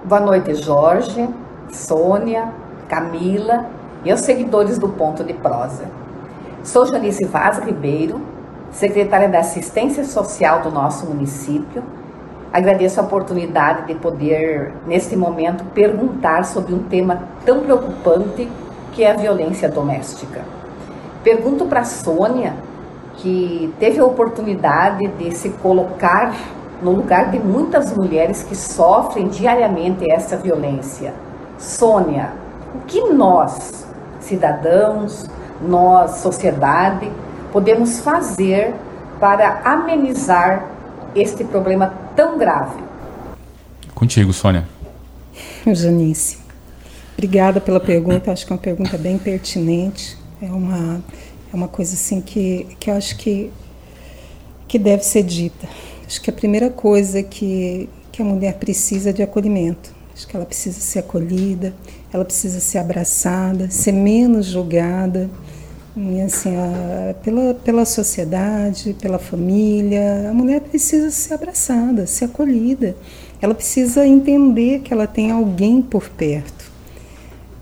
Boa noite, Jorge, Sônia, Camila e aos seguidores do Ponto de Prosa. Sou Janice Vaz Ribeiro, secretária da Assistência Social do nosso município. Agradeço a oportunidade de poder, neste momento, perguntar sobre um tema tão preocupante que é a violência doméstica. Pergunto para a Sônia que teve a oportunidade de se colocar no lugar de muitas mulheres que sofrem diariamente essa violência. Sônia, o que nós, cidadãos, nós, sociedade, podemos fazer para amenizar este problema tão grave?
Contigo, Sônia.
Janice, obrigada pela pergunta. Acho que é uma pergunta bem pertinente. É uma, é uma coisa assim que, que eu acho que, que deve ser dita. Acho que a primeira coisa que, que a mulher precisa é de acolhimento. Acho que ela precisa ser acolhida, ela precisa ser abraçada, ser menos julgada, e assim, a, pela, pela sociedade, pela família. A mulher precisa ser abraçada, ser acolhida. Ela precisa entender que ela tem alguém por perto.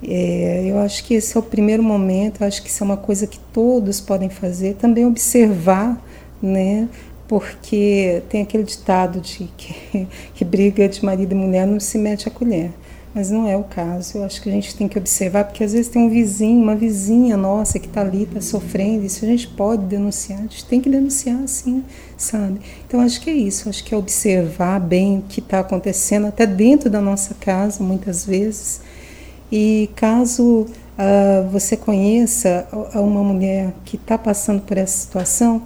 É, eu acho que esse é o primeiro momento, eu acho que isso é uma coisa que todos podem fazer. Também observar, né? porque tem aquele ditado de que, que briga de marido e mulher não se mete a colher. Mas não é o caso. Eu acho que a gente tem que observar, porque às vezes tem um vizinho, uma vizinha nossa que está ali, está sofrendo. Isso a gente pode denunciar, a gente tem que denunciar, sim, sabe? Então acho que é isso. Acho que é observar bem o que está acontecendo, até dentro da nossa casa, muitas vezes. E caso uh, você conheça uma mulher que está passando por essa situação,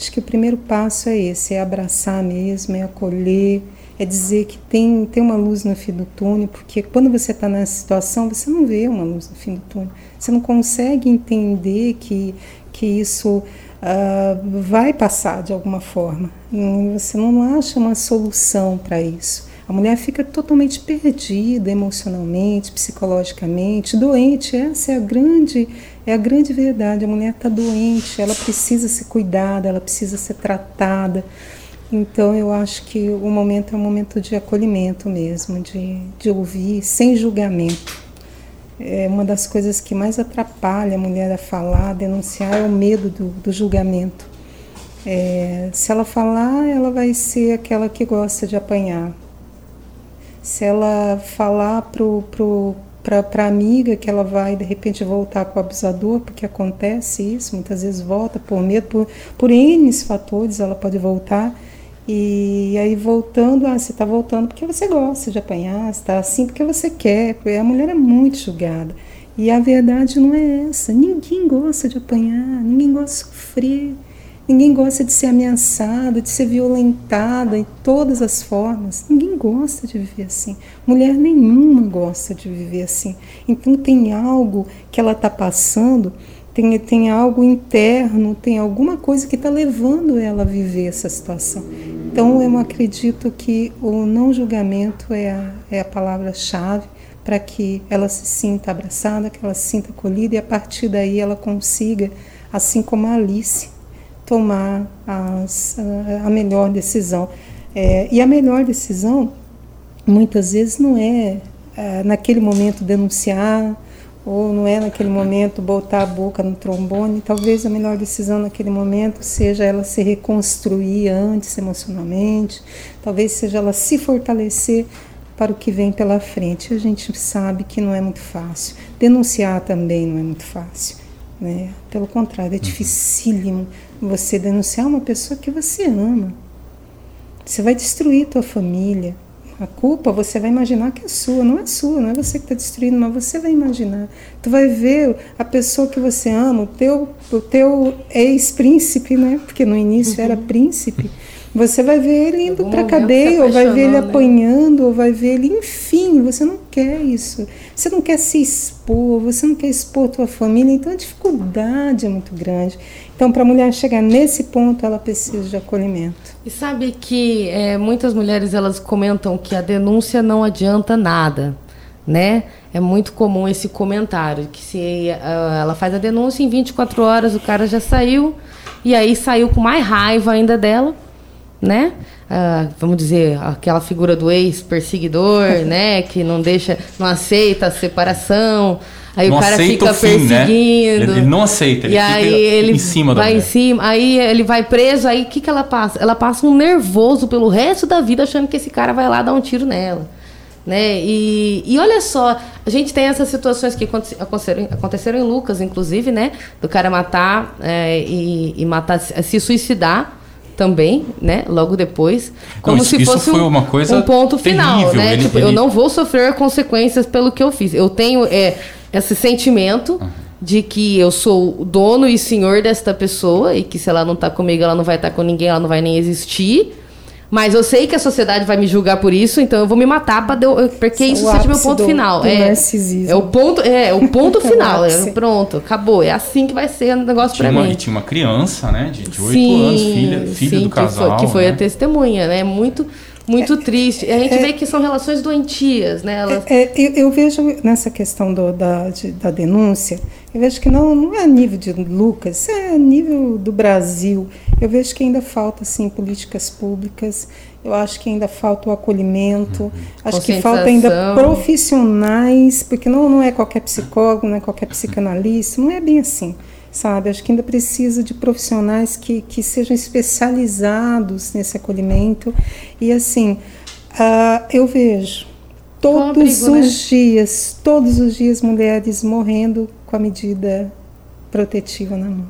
Acho que o primeiro passo é esse, é abraçar mesmo, é acolher, é dizer que tem, tem uma luz no fim do túnel, porque quando você está nessa situação, você não vê uma luz no fim do túnel. Você não consegue entender que, que isso uh, vai passar de alguma forma. Você não acha uma solução para isso. A mulher fica totalmente perdida emocionalmente, psicologicamente, doente. Essa é a grande, é a grande verdade. A mulher está doente, ela precisa ser cuidada, ela precisa ser tratada. Então eu acho que o momento é um momento de acolhimento mesmo, de, de ouvir sem julgamento. É uma das coisas que mais atrapalha a mulher a falar, a denunciar, é o medo do, do julgamento. É, se ela falar, ela vai ser aquela que gosta de apanhar se ela falar pro, pro, para a amiga que ela vai de repente voltar com o abusador, porque acontece isso, muitas vezes volta por medo, por, por N fatores ela pode voltar. E aí voltando, ah, você está voltando porque você gosta de apanhar, está assim porque você quer. A mulher é muito julgada. E a verdade não é essa. Ninguém gosta de apanhar, ninguém gosta de sofrer. Ninguém gosta de ser ameaçada, de ser violentada em todas as formas. Ninguém gosta de viver assim. Mulher nenhuma gosta de viver assim. Então tem algo que ela está passando, tem, tem algo interno, tem alguma coisa que está levando ela a viver essa situação. Então eu acredito que o não julgamento é a, é a palavra-chave para que ela se sinta abraçada, que ela se sinta acolhida e a partir daí ela consiga, assim como a Alice, tomar as, a melhor decisão. É, e a melhor decisão, muitas vezes, não é, é, naquele momento denunciar, ou não é naquele momento botar a boca no trombone. Talvez a melhor decisão naquele momento seja ela se reconstruir antes emocionalmente, talvez seja ela se fortalecer para o que vem pela frente. A gente sabe que não é muito fácil. Denunciar também não é muito fácil. Né? Pelo contrário, é uhum. dificílimo você denunciar uma pessoa que você ama. Você vai destruir tua família. A culpa você vai imaginar que é sua, não é sua, não é você que está destruindo, mas você vai imaginar. Tu vai ver a pessoa que você ama, o teu, o teu ex-príncipe, né? Porque no início uhum. era príncipe você vai ver ele indo para a cadeia, ou vai ver ele né? apanhando, ou vai ver ele, enfim, você não quer isso. Você não quer se expor, você não quer expor tua família, então a dificuldade é muito grande. Então, para a mulher chegar nesse ponto, ela precisa de acolhimento.
E sabe que é, muitas mulheres elas comentam que a denúncia não adianta nada, né? É muito comum esse comentário que se uh, ela faz a denúncia em 24 horas o cara já saiu e aí saiu com mais raiva ainda dela né? Ah, vamos dizer, aquela figura do ex-perseguidor, né? Que não deixa, não aceita a separação. Aí não o cara fica o fim, perseguindo. Né?
Ele, não aceita, ele
e aí ele em cima vai em cima, aí ele vai preso, aí o que, que ela passa? Ela passa um nervoso pelo resto da vida achando que esse cara vai lá dar um tiro nela. Né? E, e olha só, a gente tem essas situações que aconteceram, aconteceram em Lucas, inclusive, né? Do cara matar é, e, e matar, se suicidar também, né? Logo depois, como
não, isso,
se fosse
um, uma coisa
um ponto final,
terrível.
né?
Ele,
tipo,
ele...
eu não vou sofrer consequências pelo que eu fiz. Eu tenho é, esse sentimento uhum. de que eu sou dono e senhor desta pessoa e que se ela não está comigo, ela não vai estar tá com ninguém, ela não vai nem existir. Mas eu sei que a sociedade vai me julgar por isso, então eu vou me matar para porque isso seja meu ponto
do,
final.
Do
é, é o ponto, é o ponto final. é, pronto, acabou. É assim que vai ser o negócio para mim.
E tinha uma criança, né, de, de 8 sim, anos, filha, filha sim, do casal,
que foi, que foi
né?
a testemunha, né? Muito muito é, triste. A gente é, vê que são relações doentias, né? Elas...
É, é, eu, eu, vejo nessa questão do, da, de, da denúncia, eu vejo que não, não é a nível de Lucas, é a nível do Brasil. Eu vejo que ainda falta assim políticas públicas. Eu acho que ainda falta o acolhimento. Uhum. Acho que falta ainda profissionais, porque não, não é qualquer psicólogo, não é qualquer psicanalista, não é bem assim sabe? Acho que ainda precisa de profissionais que, que sejam especializados nesse acolhimento. E assim, uh, eu vejo todos os né? dias, todos os dias, mulheres morrendo com a medida protetiva na mão.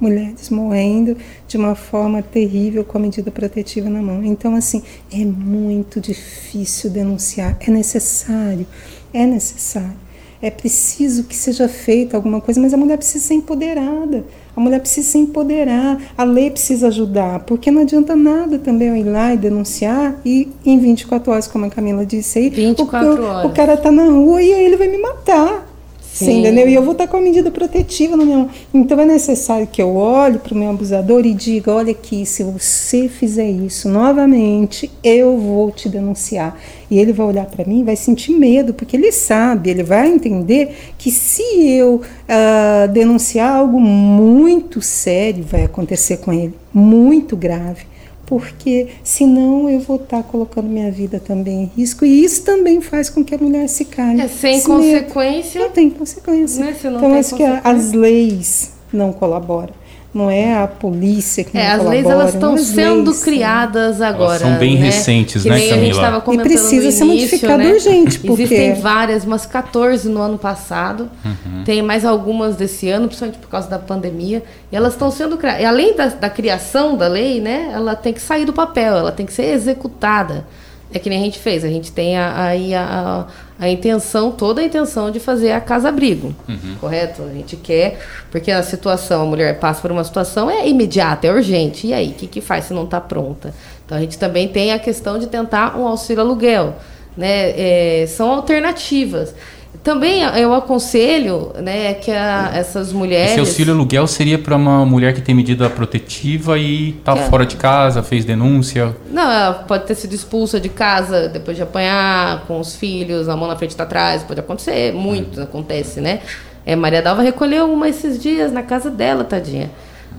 Mulheres morrendo de uma forma terrível com a medida protetiva na mão. Então, assim, é muito difícil denunciar. É necessário, é necessário. É preciso que seja feita alguma coisa, mas a mulher precisa ser empoderada. A mulher precisa se empoderar, a lei precisa ajudar, porque não adianta nada também eu ir lá e denunciar e em 24 horas, como a Camila disse aí,
24
o,
horas.
o cara tá na rua e aí ele vai me matar. Sim. entendeu? E eu vou estar com a medida protetiva no meu. Então é necessário que eu olhe para o meu abusador e diga: olha aqui, se você fizer isso novamente, eu vou te denunciar. E ele vai olhar para mim, vai sentir medo, porque ele sabe, ele vai entender que se eu uh, denunciar algo muito sério, vai acontecer com ele, muito grave porque senão eu vou estar tá colocando minha vida também em risco e isso também faz com que a mulher se cale.
É, sem consequência.
Não tem consequência.
Né?
então acho que as leis não colaboram não é a polícia que
é,
não
as
colabora.
leis elas estão sendo leis, criadas agora.
Elas são bem
né?
recentes,
que
né,
Camila? A gente estava comentando
e precisa
no
ser
início,
modificado
né?
urgente, porque
existem várias, umas 14 no ano passado. Uhum. Tem mais algumas desse ano, principalmente por causa da pandemia. E elas estão sendo criadas. E além da, da criação da lei, né, ela tem que sair do papel, ela tem que ser executada. É que nem a gente fez. A gente tem aí a, a, a, intenção, toda a intenção de fazer a casa-abrigo. Uhum. Correto? A gente quer, porque a situação, a mulher passa por uma situação, é imediata, é urgente. E aí, o que, que faz se não está pronta? Então a gente também tem a questão de tentar um auxílio aluguel. Né? É, são alternativas. Também eu aconselho né, que a, essas mulheres.
Esse auxílio aluguel seria para uma mulher que tem medida protetiva e está é. fora de casa, fez denúncia?
Não, ela pode ter sido expulsa de casa depois de apanhar com os filhos, a mão na frente e tá atrás, pode acontecer, muito hum. acontece, né? É, Maria Dalva recolheu uma esses dias na casa dela, tadinha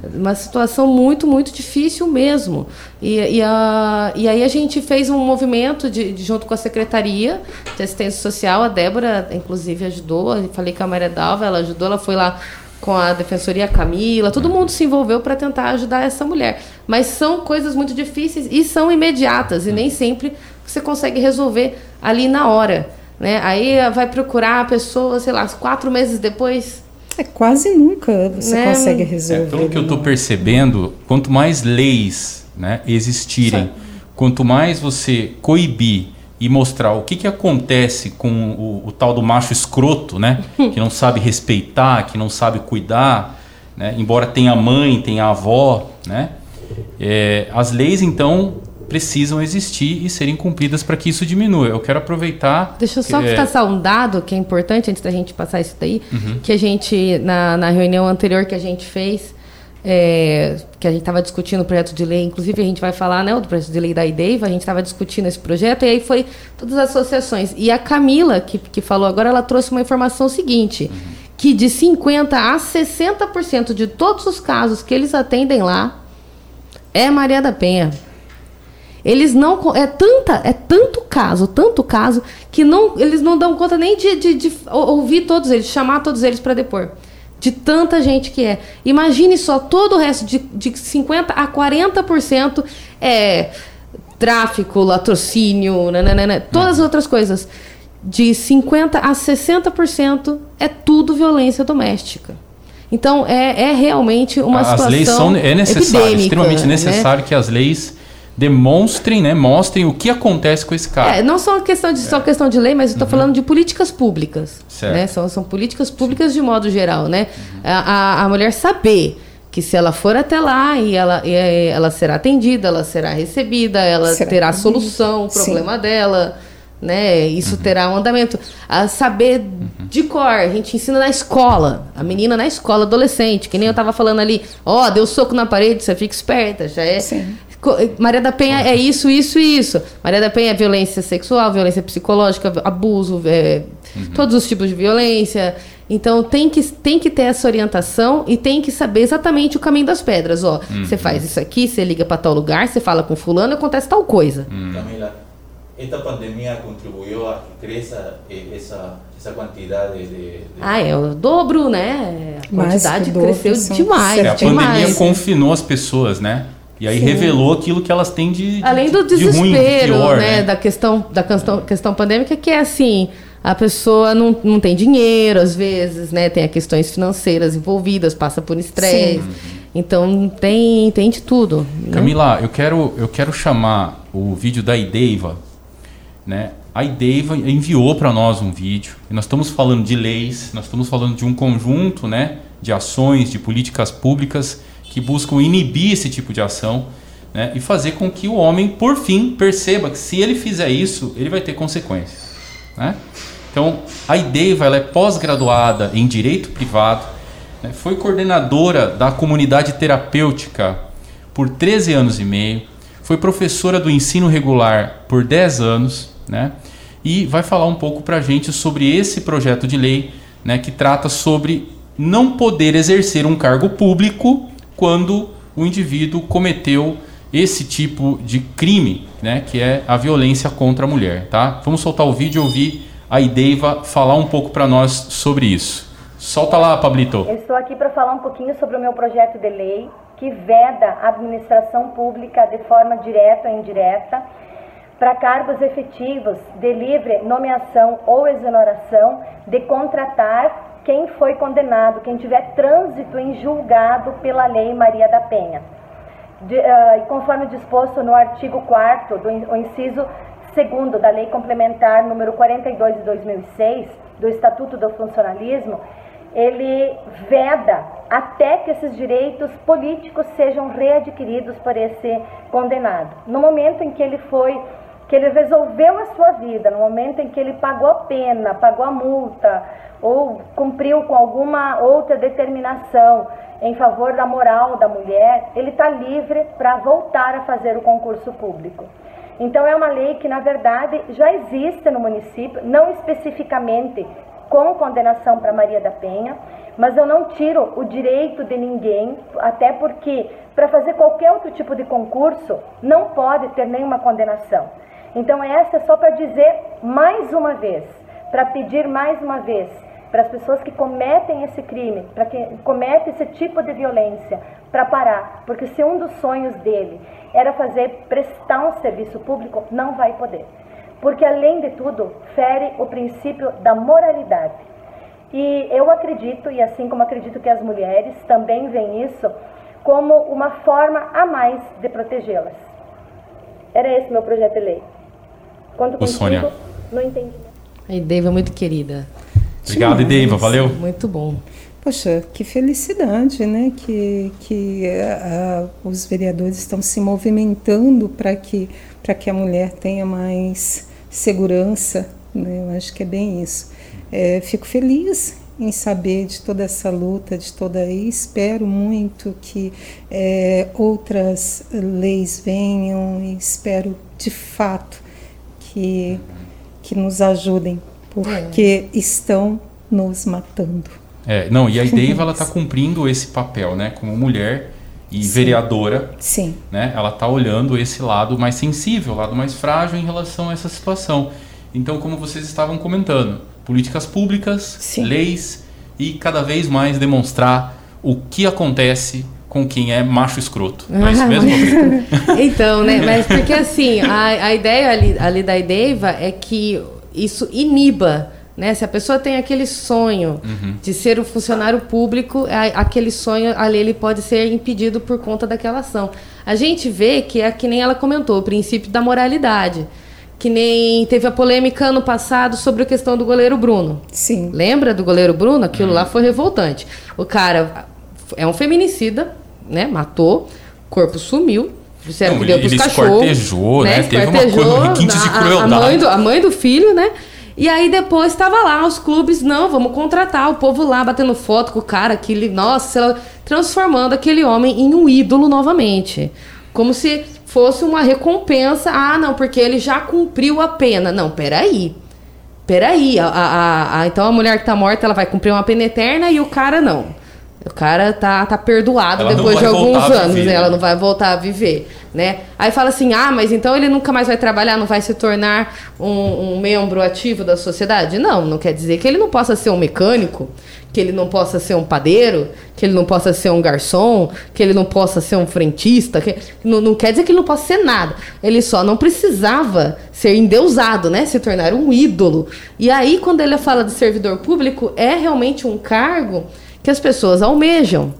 uma situação muito, muito difícil mesmo. E, e, a, e aí a gente fez um movimento de, de, junto com a Secretaria de Assistência Social, a Débora, inclusive, ajudou, eu falei com a Maria Dalva, ela ajudou, ela foi lá com a Defensoria Camila, todo mundo se envolveu para tentar ajudar essa mulher. Mas são coisas muito difíceis e são imediatas, e nem sempre você consegue resolver ali na hora. Né? Aí vai procurar a pessoa, sei lá, quatro meses depois,
é, quase nunca você né? consegue resolver. É,
pelo que eu estou percebendo, quanto mais leis né, existirem, Sim. quanto mais você coibir e mostrar o que, que acontece com o, o, tal do macho escroto, né, que não sabe respeitar, que não sabe cuidar, né, embora tenha mãe, tenha avó, né, é, as leis então precisam existir e serem cumpridas para que isso diminua. Eu quero aproveitar.
Deixa eu só passar um dado que é importante antes da gente passar isso daí, uhum. que a gente, na, na reunião anterior que a gente fez, é, que a gente estava discutindo o projeto de lei, inclusive a gente vai falar né, do projeto de lei da IDEIVA, a gente estava discutindo esse projeto, e aí foi todas as associações. E a Camila, que, que falou agora, ela trouxe uma informação seguinte, uhum. que de 50% a 60% de todos os casos que eles atendem lá é Maria da Penha. Eles não. É, tanta, é tanto caso, tanto caso, que não, eles não dão conta nem de, de, de ouvir todos eles, chamar todos eles para depor. De tanta gente que é. Imagine só todo o resto, de, de 50% a 40% é tráfico, latrocínio, nananana, todas as outras coisas. De 50% a 60% é tudo violência doméstica. Então, é, é realmente uma
as
situação
leis são é necessário, extremamente
né?
necessário que as leis demonstrem, né, mostrem o que acontece com esse cara.
É, não só questão de, só questão de lei, mas eu estou falando de políticas públicas.
Uhum. Certo.
Né? São, são políticas públicas de modo geral, né? A, a, a mulher saber que se ela for até lá e ela, e ela será atendida, ela será recebida, ela
Será
terá
atendida.
solução, o
Sim.
problema dela, né? Isso terá um andamento. A saber de cor, a gente ensina na escola, a menina na escola, adolescente, que nem eu tava falando ali, ó, deu soco na parede, você fica esperta, já é.
Sim.
Maria da Penha é isso, isso e isso. Maria da Penha é violência sexual, violência psicológica, abuso, é, todos os tipos de violência. Então tem que, tem que ter essa orientação e tem que saber exatamente o caminho das pedras. Ó, você faz isso aqui, você liga para tal lugar, você fala com fulano, acontece tal coisa.
Camila, esta pandemia contribuyó a que crezca eh, esa, esa cantidad de, de-
Ah, é o dobro, né? A quantidade cresceu demais.
É, a pandemia
demais.
confinou as pessoas, né? E aí
Sim.
revelou aquilo que elas têm de, de
Além do
de
desespero,
ruim, de pior,
né,
né?
da questão da questão, questão pandêmica, que é assim, a pessoa não, não tem dinheiro, às vezes, né? Tem questões financeiras envolvidas, passa por estresse. Então tem, tem de tudo. né?
Camila, eu quero, eu quero chamar o vídeo da Ideiva, né? A Ideiva enviou para nós um vídeo e nós estamos falando de leis, nós estamos falando de um conjunto, né, de ações, de políticas públicas que buscam inibir esse tipo de ação, né, e fazer com que o homem, por fim, perceba que se ele fizer isso, ele vai ter consequências, né? Então, a Ideiva ela é pós-graduada em direito privado, né, foi coordenadora da comunidade terapêutica por 13 anos e meio, foi professora do ensino regular por 10 anos, né? E vai falar um pouco para a gente sobre esse projeto de lei, né, que trata sobre não poder exercer um cargo público quando o indivíduo cometeu esse tipo de crime, né, que é a violência contra a mulher, tá? Vamos soltar o vídeo e ouvir a Ideiva falar um pouco para nós sobre isso. Solta lá, Pablito.
Eu estou aqui para falar um pouquinho sobre o meu projeto de lei que veda a administração pública de forma direta ou indireta para cargos efetivos de livre nomeação ou exoneração de contratar quem foi condenado, quem tiver trânsito em julgado pela Lei Maria da Penha. De, e conforme disposto no artigo 4 do inciso 2 da Lei Complementar número 42 de 2006, do Estatuto do Funcionalismo, ele veda até que esses direitos políticos sejam readquiridos por esse condenado. No momento em que ele foi que ele resolveu a sua vida, no momento em que ele pagou a pena, pagou a multa ou cumpriu com alguma outra determinação em favor da moral da mulher, ele está livre para voltar a fazer o concurso público. Então é uma lei que na verdade já existe no município, não especificamente com condenação para Maria da Penha, mas eu não tiro o direito de ninguém, até porque para fazer qualquer outro tipo de concurso não pode ter nenhuma condenação. Então essa é só para dizer mais uma vez, para pedir mais uma vez para as pessoas que cometem esse crime, para quem comete esse tipo de violência, para parar, porque se um dos sonhos dele era fazer prestar um serviço público, não vai poder. Porque além de tudo, fere o princípio da moralidade. E eu acredito, e assim como acredito que as mulheres também veem isso, como uma forma a mais de protegê-las. Era esse meu projeto de lei. Conto
Ô,
contigo
Sônia.
no entendimento.
A Ideiva é muito querida.
Obrigado. Ideiva, valeu.
Muito bom.
Poxa, que felicidade, né? Que, que ah, os vereadores estão se movimentando para que, para que a mulher tenha mais segurança. Né? Eu acho que é bem isso. É, fico feliz em saber de toda essa luta, de toda e espero muito que é, outras leis venham e espero de fato que, que nos ajudem, porque estão nos matando.
É, não, e a Ideiva ela está cumprindo esse papel, né, como mulher e vereadora,
Sim,
né? Ela está olhando esse lado mais sensível, o lado mais frágil em relação a essa situação. Então, como vocês estavam comentando, políticas públicas,
Sim.
leis e cada vez mais demonstrar o que acontece com quem é macho escroto. Não é isso mesmo?
Então, né? Mas porque assim, a, a ideia ali, ali da Ideiva é que isso iniba. Né? Se a pessoa tem aquele sonho de ser um funcionário público, aquele sonho ali ele pode ser impedido por conta daquela ação. A gente vê que é que nem ela comentou, o princípio da moralidade. Que nem teve a polêmica ano passado sobre a questão do goleiro Bruno.
Sim.
Lembra do goleiro Bruno? Aquilo
Hum.
lá foi revoltante. O cara é um feminicida, né? Matou, o corpo sumiu. Disseram
Não,
que deu pros cachorros.
esquartejou, né? Teve uma coisa- requintes de
a- a-
crueldade.
mãe, do, a mãe do filho, né? E aí depois estava lá os clubes, não, vamos contratar o povo lá batendo foto com o cara, aquele, nossa, transformando aquele homem em um ídolo novamente. Como se fosse uma recompensa. Ah, não, porque ele já cumpriu a pena. Não, peraí. Peraí, a, a- a- então a mulher que tá morta, ela vai cumprir uma pena eterna e o cara não. O cara tá, tá perdoado
Ela
depois de alguns anos,
viver,
né? Ela não vai voltar a viver, né? Aí fala assim, ah, mas então ele nunca mais vai trabalhar, não vai se tornar um, um membro ativo da sociedade? Não, não quer dizer que ele não possa ser um mecânico, que ele não possa ser um padeiro, que ele não possa ser um garçom, que ele não possa ser um frentista, que não, não quer dizer que ele não possa ser nada. Ele só não precisava ser endeusado, né? Se tornar um ídolo. E aí, quando ele fala de servidor público, é realmente um cargo que as pessoas almejam.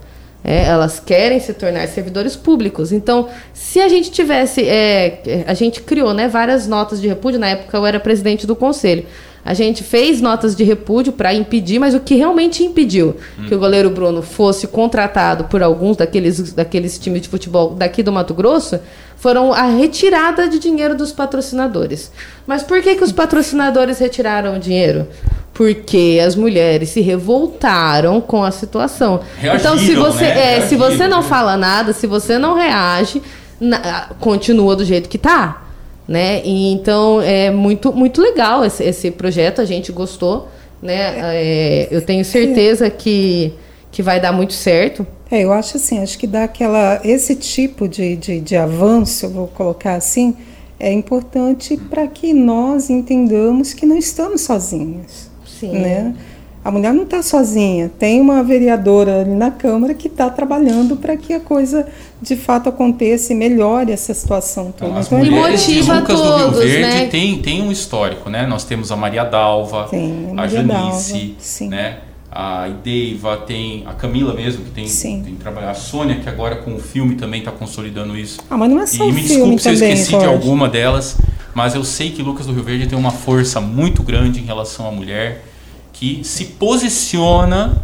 É, elas querem se tornar servidores públicos. Então, se a gente tivesse. é, a gente criou né, várias notas de repúdio, na época eu era presidente do conselho. A gente fez notas de repúdio para impedir, mas o que realmente impediu que o goleiro Bruno fosse contratado por alguns daqueles, daqueles times de futebol daqui do Mato Grosso foram a retirada de dinheiro dos patrocinadores. Mas por que, que os patrocinadores retiraram o dinheiro? Porque as mulheres se revoltaram com a situação. então, se
Reagiram,
você,
né?
é, se
Reagiram.
você não fala nada, se você não reage, na- continua do jeito que tá, né? E então é muito muito legal esse, esse projeto, a gente gostou, né? É, eu tenho certeza que que vai dar muito certo.
É, eu acho assim, acho que dá aquela. Esse tipo de, de, de avanço, eu vou colocar assim, é importante para que nós entendamos que não estamos sozinhos.
Sim.
Né? A mulher não está sozinha, tem uma vereadora ali na Câmara que está trabalhando para que a coisa de fato aconteça e melhore essa situação toda.
Então, as
Então, é
mulheres de
motiva
Lucas do Rio
todos,
Verde
né?
tem, tem um histórico, né? Nós temos a Maria Dalva,
Tem, a
a
Maria
Janice,
Dalva, sim.
né? A Ideiva, tem a Camila mesmo, que tem,
Sim.
tem trabalhado. A Sônia, que agora com o filme também está consolidando isso.
Ah, mas não é só
e me desculpe se eu esqueci de alguma delas, mas eu sei que Lucas do Rio Verde tem uma força muito grande em relação à mulher, que se posiciona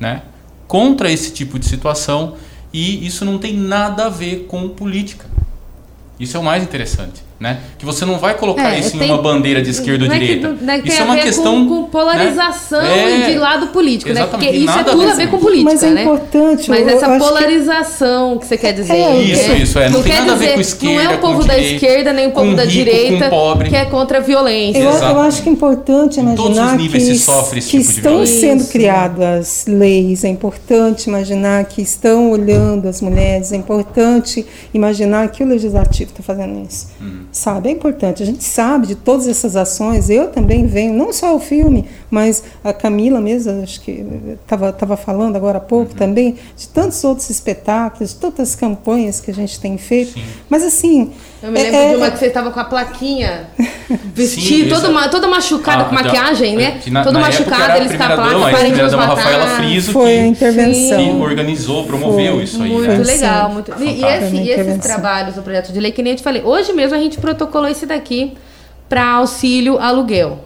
né, contra esse tipo de situação e isso não tem nada a ver com política. Isso é o mais interessante. Né? Que você não vai colocar
É,
isso
tem-
em uma bandeira de esquerda ou
não é que-
direita.
não é que tem
isso é uma
ver
questão
com, com polarização
né?
de lado político, né? Porque isso é tudo a ver
com
política,
Mas é
né?
importante,
Mas essa
acho que-
polarização que você quer dizer.
É,
Isso, isso, é, não tem
quer
nada a ver com esquerda,
Não é o povo da
direita,
esquerda nem o povo da direita que é contra a violência.
Eu, eu acho que é importante
Em todos os
imaginar
níveis
que,
se sofre esse
que
tipo de
estão
violência.
sendo criadas leis, é importante imaginar que estão olhando as mulheres, é importante imaginar que o legislativo está fazendo isso.
Uhum.
Sabe? É importante. A gente sabe de todas essas ações. Eu também venho, não só o filme, mas a Camila mesmo, acho que estava tava falando agora há pouco
Uhum.
também, de tantos outros espetáculos, tantas campanhas que a gente tem feito. Mas assim.
Eu me
é-
lembro
é-
de uma que você estava com a plaquinha,
Sim,
vestido, toda, toda machucada
Ah,
com maquiagem, né?
que na-
Todo
na época
machucado,
era a
eles com a
primeira
placa,
a
parem de nos matar.
Rafaela Friso,
Foi a
que,
intervenção.
que organizou, promoveu isso aí,
Muito
né?
legal,
Sim.
muito. E, esse- e esses trabalhos do projeto de lei, que nem eu te falei, hoje mesmo a gente protocolou esse daqui para auxílio aluguel.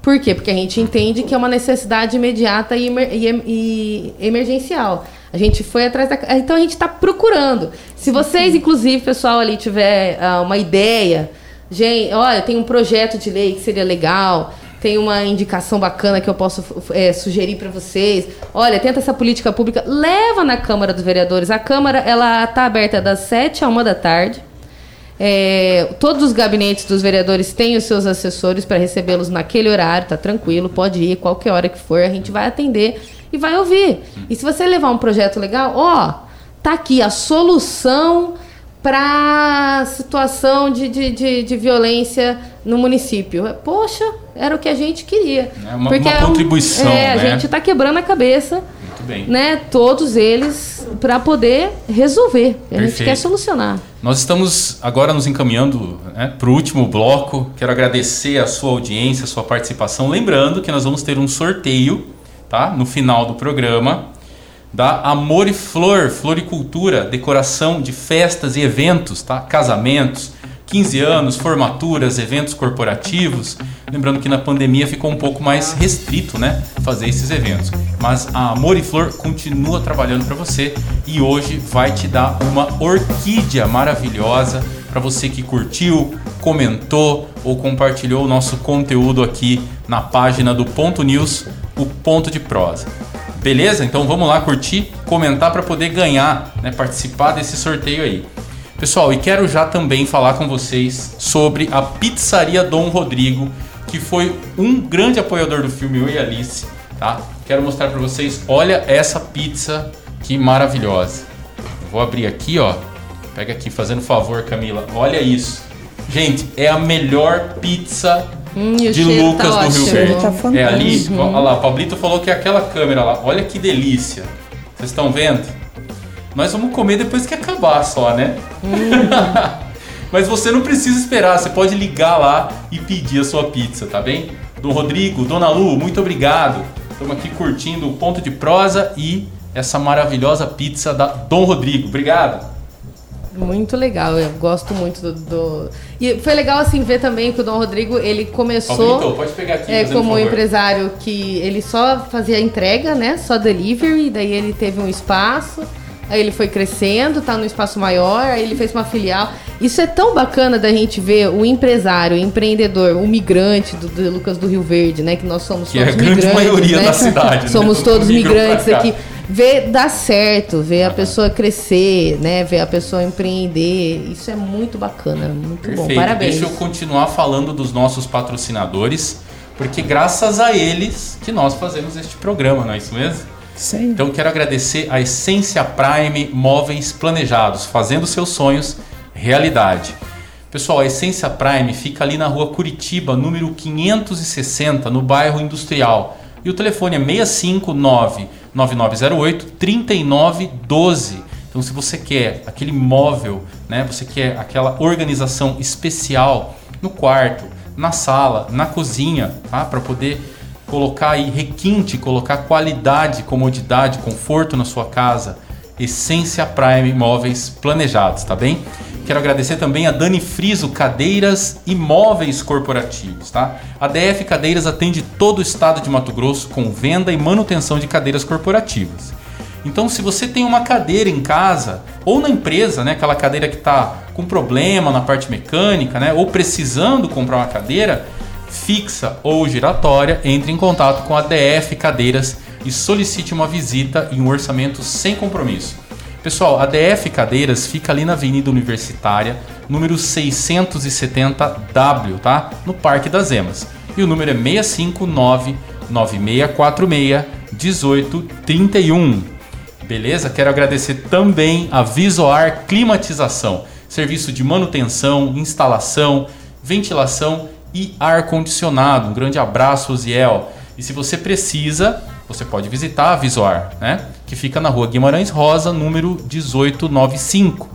Por quê? Porque a gente entende que é uma necessidade imediata e, emer- e e emergencial. A gente foi atrás da. Então a gente está procurando. Se vocês, inclusive, pessoal ali, tiver ah, uma ideia, gente, olha, tem um projeto de lei que seria legal, tem uma indicação bacana que eu posso eh, sugerir para vocês. Olha, tenta essa política pública, leva na Câmara dos Vereadores. A Câmara ela está aberta das 7 à 1 da tarde. É, todos os gabinetes dos vereadores têm os seus assessores para recebê-los naquele horário, tá tranquilo, pode ir qualquer hora que for, a gente vai atender e vai ouvir. E se você levar um projeto legal, ó, tá aqui a solução para situação de, de, de, de violência no município. Poxa, era o que a gente queria.
É uma- uma
é um-
contribuição,
É, a
né?
gente está quebrando a cabeça
bem.
né, todos eles para poder resolver. A gente quer solucionar.
Nós estamos agora nos encaminhando né, para o último bloco. Quero agradecer a sua audiência, a sua participação. Lembrando que nós vamos ter um sorteio tá, no final do programa da Amor e Flor, Floricultura, decoração de festas e eventos, tá? casamentos, 15 anos, formaturas, eventos corporativos. Lembrando que na pandemia ficou um pouco mais restrito, né, fazer esses eventos. Mas a Amor e Flor continua trabalhando para você e hoje vai te dar uma orquídea maravilhosa para você que curtiu, comentou ou compartilhou o nosso conteúdo aqui na página do Ponto News, o Ponto de Prosa. Beleza? Então vamos lá curtir, comentar para poder ganhar, né, participar desse sorteio aí. Pessoal, e quero já também falar com vocês sobre a Pizzaria Dom Rodrigo, que foi um grande apoiador do filme Eu e Alice, tá? Quero mostrar para vocês, olha essa pizza que maravilhosa. Vou abrir aqui, ó. Pega aqui, fazendo favor, Camila. Olha isso. Gente, é a melhor pizza
Hum,
de
cheiro
Lucas
tá
do Rio
ótimo.
Verde.
Tá
é ali, olha lá, o Pablito falou que é aquela câmera lá. Olha que delícia. Vocês estão vendo? Nós vamos comer depois que acabar só, né? Mas você não precisa esperar, você pode ligar lá e pedir a sua pizza, tá bem? Dom Rodrigo, Dona Lu, muito obrigado. Estamos aqui curtindo o ponto de prosa e essa maravilhosa pizza da Dom Rodrigo. Obrigado.
Muito legal, eu gosto muito do, do- E foi legal assim ver também que o Dom Rodrigo ele começou
Pablito, pode pegar aqui,
é, como
favor.
empresário que ele só fazia entrega, né? Só delivery, daí ele teve um espaço, aí ele foi crescendo, tá num espaço maior, aí ele fez uma filial. Isso é tão bacana da gente ver o empresário, o empreendedor, o migrante do, do Lucas do Rio Verde, né? Que nós somos
Que é a
todos
grande
migrantes,
maioria
né?
da cidade, né?
Somos
Todo
todos migrantes aqui ver dar certo, ver a pessoa crescer, né? Ver a pessoa empreender. Isso é muito bacana, muito bom.
Perfeito.
Parabéns.
Deixa eu continuar falando dos nossos patrocinadores, porque graças a eles que nós fazemos este programa, não é isso mesmo?
Aí.
Então quero agradecer a Essência Prime Móveis Planejados, fazendo seus sonhos realidade. Pessoal, a Essência Prime fica ali na rua Curitiba, número 560, no bairro Industrial. E o telefone é 659 9908 3912. Então, se você quer aquele móvel, né, você quer aquela organização especial no quarto, na sala, na cozinha, tá? Para poder colocar aí requinte, colocar qualidade, comodidade, conforto na sua casa. Essência Prime Móveis Planejados, tá bem? Quero agradecer também a Dani Friso Cadeiras e Móveis Corporativos, tá? A DF Cadeiras atende todo o estado de Mato Grosso com venda e manutenção de cadeiras corporativas. Então, se você tem uma cadeira em casa ou na empresa, né, aquela cadeira que está com problema na parte mecânica, né, ou precisando comprar uma cadeira fixa ou giratória, entre em contato com a DF Cadeiras e solicite uma visita e um orçamento sem compromisso. Pessoal, a DF Cadeiras fica ali na Avenida Universitária, número 670W, tá? No Parque das Emas. E o número é 659 9646 1831. Beleza? Quero agradecer também a Visoar Climatização, serviço de manutenção, instalação, ventilação e ar condicionado. Um grande abraço, Osiel. E se você precisa, você pode visitar a Visoar, né? Que fica na Rua Guimarães Rosa, número 1895.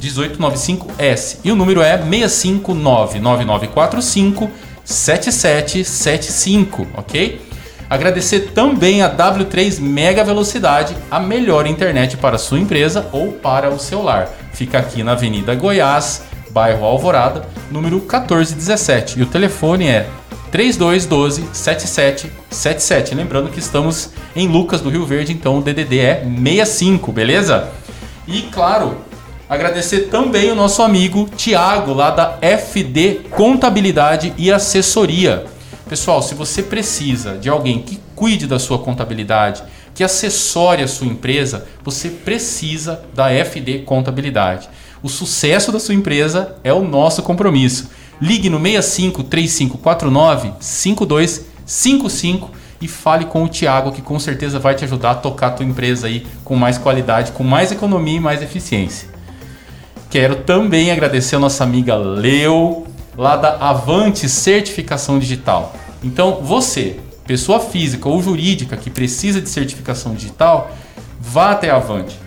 1895S. E o número é 659-9945 7775, ok? Agradecer também a W3 Mega Velocidade, a melhor internet para sua empresa ou para o seu lar. Fica aqui na Avenida Goiás, bairro Alvorada, número 1417. E o telefone é 3212 7777. Lembrando que estamos em Lucas do Rio Verde, então o DDD é 65, beleza? E claro, agradecer também o nosso amigo Tiago, lá da FD Contabilidade e Assessoria. Pessoal, se você precisa de alguém que cuide da sua contabilidade, que assessore a sua empresa, você precisa da FD Contabilidade. O sucesso da sua empresa é o nosso compromisso. Ligue no 65 3549 5255 e fale com o Tiago, que com certeza vai te ajudar a tocar a tua empresa aí com mais qualidade, com mais economia e mais eficiência. Quero também agradecer a nossa amiga Leo, lá da Avante Certificação Digital. Então, você, pessoa física ou jurídica que precisa de certificação digital, vá até a Avante.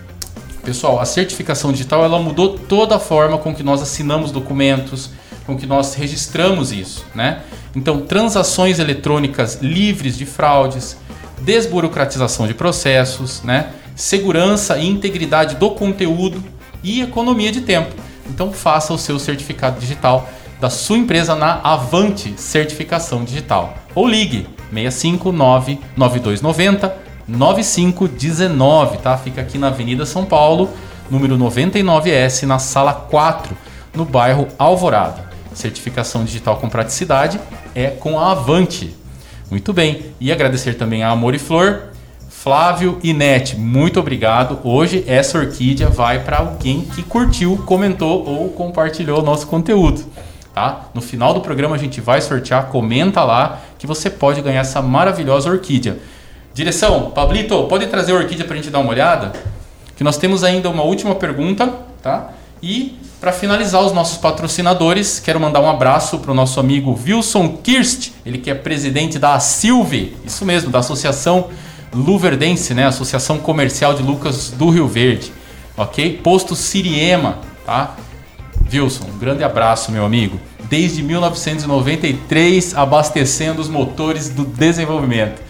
Pessoal, a certificação digital ela mudou toda a forma com que nós assinamos documentos, com que nós registramos isso, né? Então, transações eletrônicas livres de fraudes, desburocratização de processos, né? Segurança e integridade do conteúdo e economia de tempo. Então, faça o seu certificado digital da sua empresa na Avante Certificação Digital ou ligue 659 9290 9519, tá? Fica aqui na Avenida São Paulo, número 99S, na sala 4, no bairro Alvorada. Certificação digital com praticidade é com a Avante. Muito bem. E agradecer também a Amor e Flor, Flávio e Net, muito obrigado. Hoje essa orquídea vai para alguém que curtiu, comentou ou compartilhou o nosso conteúdo. Tá? No final do programa a gente vai sortear, comenta lá que você pode ganhar essa maravilhosa orquídea. Direção, Pablito, pode trazer a orquídea para a gente dar uma olhada? Que nós temos ainda uma última pergunta, tá? E para finalizar os nossos patrocinadores, quero mandar um abraço para o nosso amigo Wilson Kirst, ele que é presidente da Silve, isso mesmo, da Associação Luverdense, né? Associação Comercial de Lucas do Rio Verde, ok? Posto Siriema, tá? Wilson, um grande abraço, meu amigo. Desde 1993, abastecendo os motores do desenvolvimento.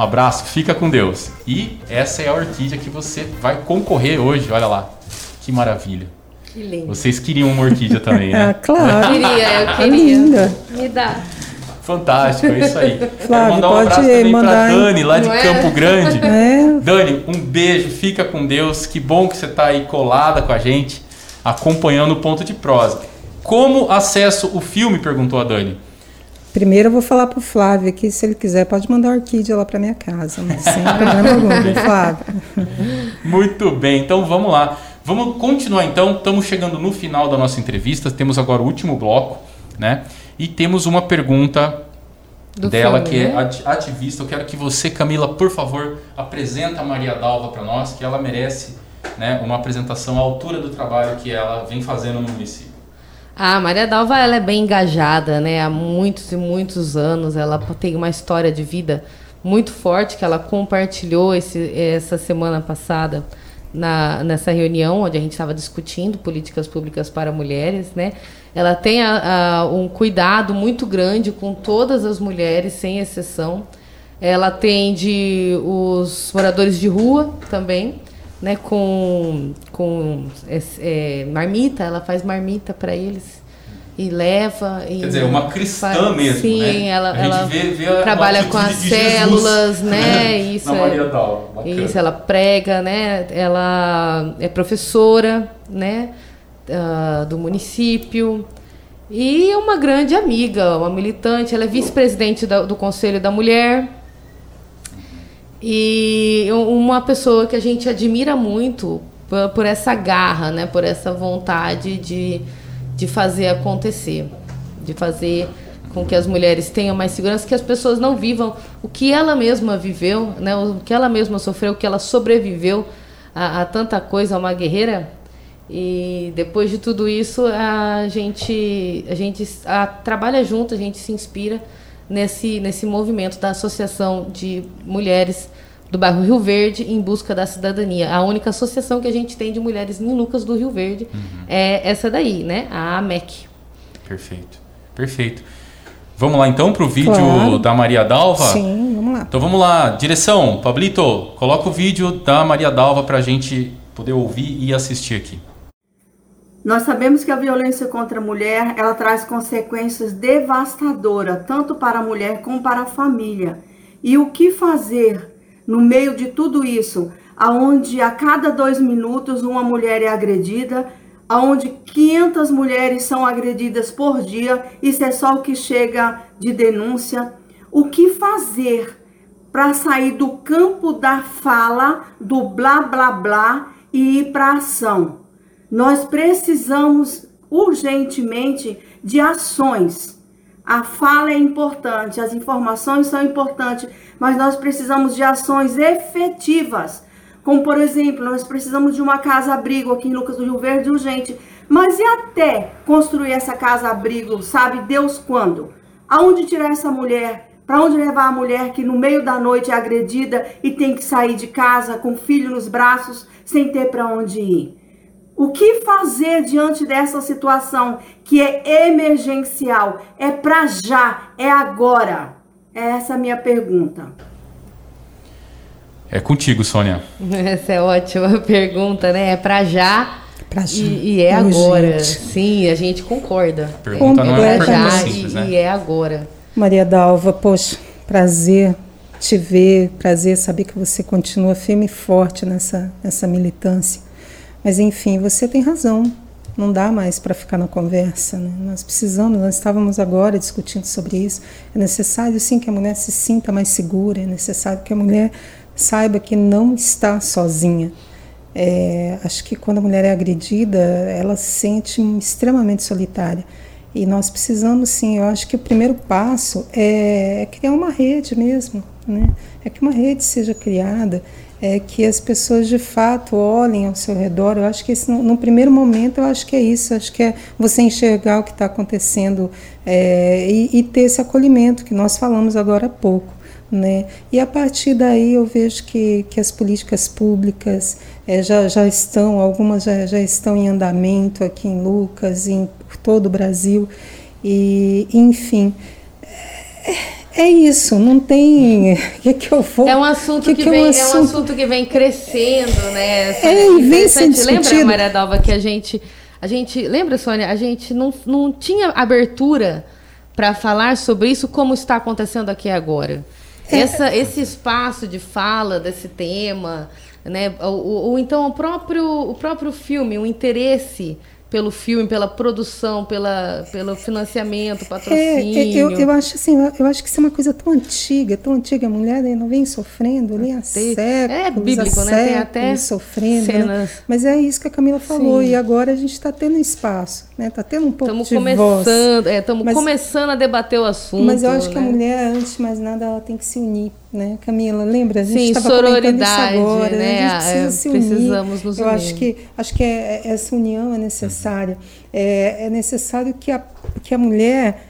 Um abraço, fica com Deus. E essa é a orquídea que você vai concorrer hoje, olha lá. Que maravilha.
Que lindo.
Vocês queriam uma orquídea também, né?
Ah, claro.
Queria, eu queria.
linda.
Me dá.
Fantástico, é isso aí. Quero
Flávio,
mandar um
pode
abraço também
mandar,
pra? Dani, lá de
Não é?
Campo Grande.
É,
Dani, um beijo, fica com Deus. Que bom que você está aí colada com a gente, acompanhando o ponto de prosa. Como acesso o filme? perguntou a Dani.
Primeiro eu vou falar pro Flávio aqui, se ele quiser, pode mandar a orquídea lá para minha casa, mas sem problema algum, Flávio.
Muito bem, então vamos lá. Vamos continuar então. Estamos chegando no final da nossa entrevista. Temos agora o último bloco, né? E temos uma pergunta
Do
dela
filme,
que
né?
é ati- ativista. Eu quero que você, Camila, por favor, apresenta a Maria Dalva para nós, que ela merece, né, uma apresentação à altura do trabalho que ela vem fazendo no município.
A Maria Dalva ela é bem engajada, né? Há muitos e muitos anos. Ela tem uma história de vida muito forte que ela compartilhou esse, essa semana passada na, nessa reunião onde a gente estava discutindo políticas públicas para mulheres, né? Ela tem a- a- um cuidado muito grande com todas as mulheres, sem exceção. Ela atende os moradores de rua também, né? Com, com esse, é, marmita, ela faz marmita para eles e leva. E
Quer dizer, uma cristã
faz-
mesmo,
Sim,
né?
ela, ela
vê- vê
trabalha com as
de Jesus,
células, né? Isso é- isso, ela prega, né? Ela é professora, né? ah, do município e é uma grande amiga, uma militante. Ela é vice-presidente do Conselho da Mulher e uma pessoa que a gente admira muito por, essa garra, né? Por essa vontade de, de fazer acontecer, de fazer com que as mulheres tenham mais segurança, que as pessoas não vivam o que ela mesma viveu, né? O que ela mesma sofreu, o que ela sobreviveu a, a tanta coisa, uma guerreira. E depois de tudo isso, a gente a gente a- trabalha junto, a gente se inspira nesse nesse movimento da Associação de Mulheres do bairro Rio Verde em busca da cidadania. A única associação que a gente tem de mulheres em Lucas do Rio Verde é essa daí, né? A AMEC.
Perfeito, perfeito. Vamos lá então para o vídeo
Claro.
da Maria Dalva?
Sim, vamos lá.
Então vamos lá, direção, Pablito, coloca o vídeo da Maria Dalva para a gente poder ouvir e assistir aqui.
Nós sabemos que a violência contra a mulher, ela traz consequências devastadoras, tanto para a mulher como para a família. E o que fazer no meio de tudo isso, aonde a cada dois minutos uma mulher é agredida, aonde 500 mulheres são agredidas por dia, isso é só o que chega de denúncia. O que fazer para sair do campo da fala, do blá blá blá e ir para ação? Nós precisamos urgentemente de ações. A fala é importante, as informações são importantes, mas nós precisamos de ações efetivas. Como, por exemplo, nós precisamos de uma casa-abrigo aqui em Lucas do Rio Verde urgente. Mas e até construir essa casa-abrigo, sabe Deus quando? Aonde tirar essa mulher Para onde levar a mulher que no meio da noite é agredida e tem que sair de casa com o filho nos braços sem ter para onde ir? O que fazer diante dessa situação que é emergencial? É para já, é agora. É essa a minha pergunta.
É contigo, Sônia.
Essa é ótima pergunta, né? É para já.
Pra já.
E, e é agora. Sim, a gente concorda.
A pergunta não é uma pergunta
já
simples,
e,
né?
e é agora.
Maria Dalva, poxa, prazer te ver, prazer saber que você continua firme e forte nessa, nessa militância. Mas enfim, você tem razão. Não dá mais para ficar na conversa. Né? Nós precisamos, nós estávamos agora discutindo sobre isso. É necessário sim que a mulher se sinta mais segura, é necessário que a mulher saiba que não está sozinha. É, acho que quando a mulher é agredida, ela se sente extremamente solitária. E nós precisamos, sim, eu acho que o primeiro passo é, criar uma rede mesmo, né? É que uma rede seja criada, é que as pessoas de fato olhem ao seu redor. Eu acho que esse, no, no primeiro momento, eu acho que é isso, acho que é você enxergar o que está acontecendo é, e, e ter esse acolhimento que nós falamos agora há pouco. Né? E a partir daí eu vejo que, que as políticas públicas eh, já, já estão, algumas já, já estão em andamento aqui em Lucas, em por todo o Brasil, e enfim. É, é isso, não tem. O que, que eu vou.
É um assunto que,
que, que
vem,
é um
é um
assunto-
assunto que vem crescendo, né?
É, e vem sendo
Interessante. Lembra,
discutido.
Maria Dalva, que a gente. A gente. Lembra, Sônia? A gente não, não tinha abertura para falar sobre isso como está acontecendo aqui agora. Essa, esse espaço de fala desse tema, né? Ou, ou- ou então o próprio, o próprio filme, o interesse pelo filme, pela produção, pela, pelo financiamento,
É,
patrocínio.
é, eu, eu acho assim, eu- acho que isso é uma coisa tão antiga, tão antiga. A mulher né, não vem sofrendo nem há
Tem-
séculos,
é bíblico,
há
né? Tem até
sofrendo. né?
cenas.
Mas é isso que a Camila falou.
Sim.
E agora a gente está tendo espaço, né? Está tendo um pouco
Estamos
de voz.
começando, é, estamos
Mas-
começando a debater o assunto.
Mas eu acho que a
né?
mulher, antes de mais nada, ela tem que se unir, né, Camila? Lembra? A gente
Sim, sororidade,
agora.
né?
A gente precisa
É,
se unir.
precisamos nos
eu
unir.
acho que acho que é- é- essa união é necessária. É, é necessário que a, que a mulher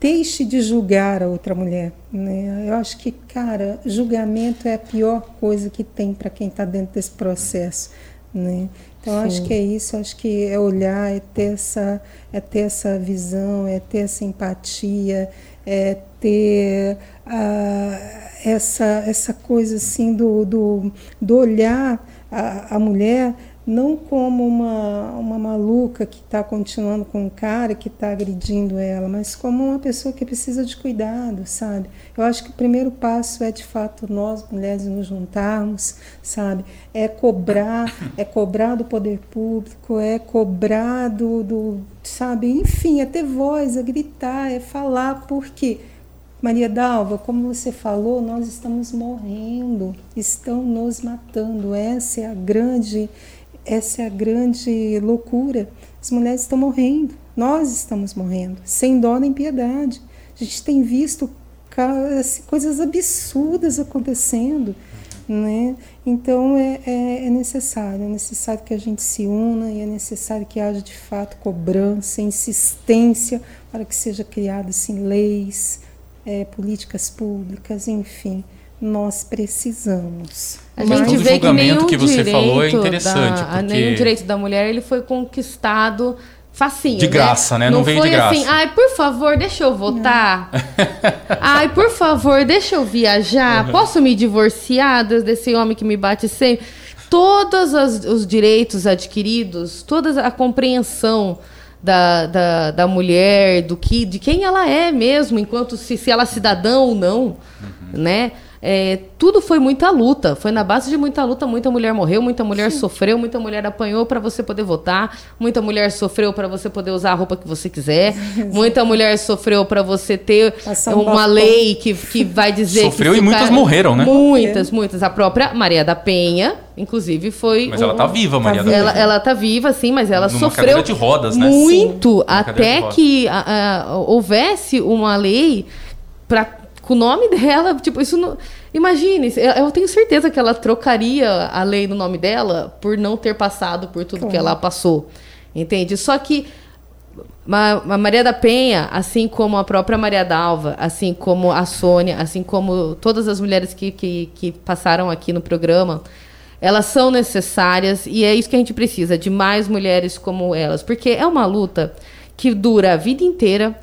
deixe de julgar a outra mulher. Né? Eu acho que, cara, julgamento é a pior coisa que tem para quem está dentro desse processo. Né? Então, eu acho
Sim.
que é isso, acho que é olhar, é ter essa, é ter essa visão, é ter essa empatia, é ter ah, essa, essa coisa assim do, do, do olhar a, a mulher não como uma, uma maluca que está continuando com um cara que está agredindo ela, mas como uma pessoa que precisa de cuidado, sabe? Eu acho que o primeiro passo é de fato nós mulheres nos juntarmos, sabe? É cobrar, é cobrar do poder público, é cobrar do, do sabe? Enfim, é ter voz, é gritar, é falar, porque Maria Dalva, como você falou, nós estamos morrendo, estão nos matando. Essa é a grande, essa é a grande loucura. As mulheres estão morrendo, nós estamos morrendo, sem dó nem piedade. A gente tem visto assim, coisas absurdas acontecendo, né? Então é, é, é necessário, é necessário que a gente se una e é necessário que haja de fato cobrança, insistência para que seja criadas assim, leis, é, políticas públicas, enfim, nós precisamos.
A
Mas
gente vê que
julgamento
nenhum
que você falou é interessante,
da,
porque-
nenhum direito da mulher ele foi conquistado facinho,
De
né?
graça, né? Não veio
foi
de graça.
assim, ai, por favor, deixa eu votar. ai, por favor, deixa eu viajar. Posso me divorciar des- desse homem que me bate sempre? Todos as- os direitos adquiridos, toda a compreensão da, da, da mulher, do que, de quem ela é mesmo, enquanto se, se ela é cidadã ou não, né? É, tudo foi muita luta, foi na base de muita luta. Muita mulher morreu, muita mulher sofreu, muita mulher apanhou para você poder votar, muita mulher sofreu para você poder usar a roupa que você quiser, muita mulher sofreu para você ter
Passar um
uma lei que, que vai dizer
Sofreu
que
e muitas morreram, né?
Muitas, muitas. A própria Maria da Penha, inclusive, foi.
Mas ela tá
um-
viva, Maria da
ela,
Penha.
ela tá viva, sim, mas ela
Numa
sofreu
de rodas, né?
muito
Sim,
até
rodas.
que a- a- houvesse uma lei pra, com o nome dela. Tipo, isso não. Imagine, eu tenho certeza que ela trocaria a lei no nome dela por não ter passado por tudo que
Claro.
ela passou. Entende? Só que a Maria da Penha, assim como a própria Maria Dalva, assim como a Sônia, assim como todas as mulheres que, que, que passaram aqui no programa, elas são necessárias e é isso que a gente precisa, de mais mulheres como elas. Porque é uma luta que dura a vida inteira.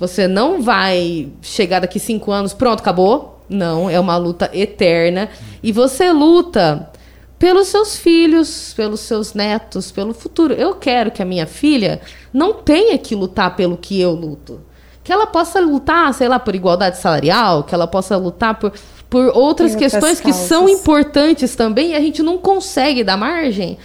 Você não vai chegar daqui cinco anos, pronto, acabou. Não, é uma luta eterna. E você luta pelos seus filhos, pelos seus netos, pelo futuro. Eu quero que a minha filha não tenha que lutar pelo que eu luto. Que ela possa lutar, sei lá, por igualdade salarial, que ela possa lutar por, por outras, questões que são importantes também e a gente não consegue dar margem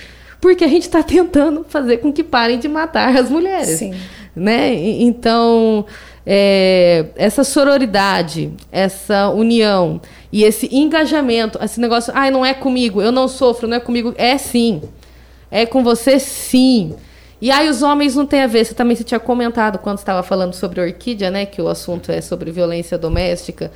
porque a gente está tentando fazer com que parem de matar as mulheres. Sim. Né? Então, é, essa sororidade, essa união e esse engajamento, esse negócio, ai, ah, não é comigo, eu não sofro, não é comigo, é sim. É com você sim. E aí os homens não têm a ver. Você também se tinha comentado quando estava falando sobre orquídea, né? Que o assunto é sobre violência doméstica.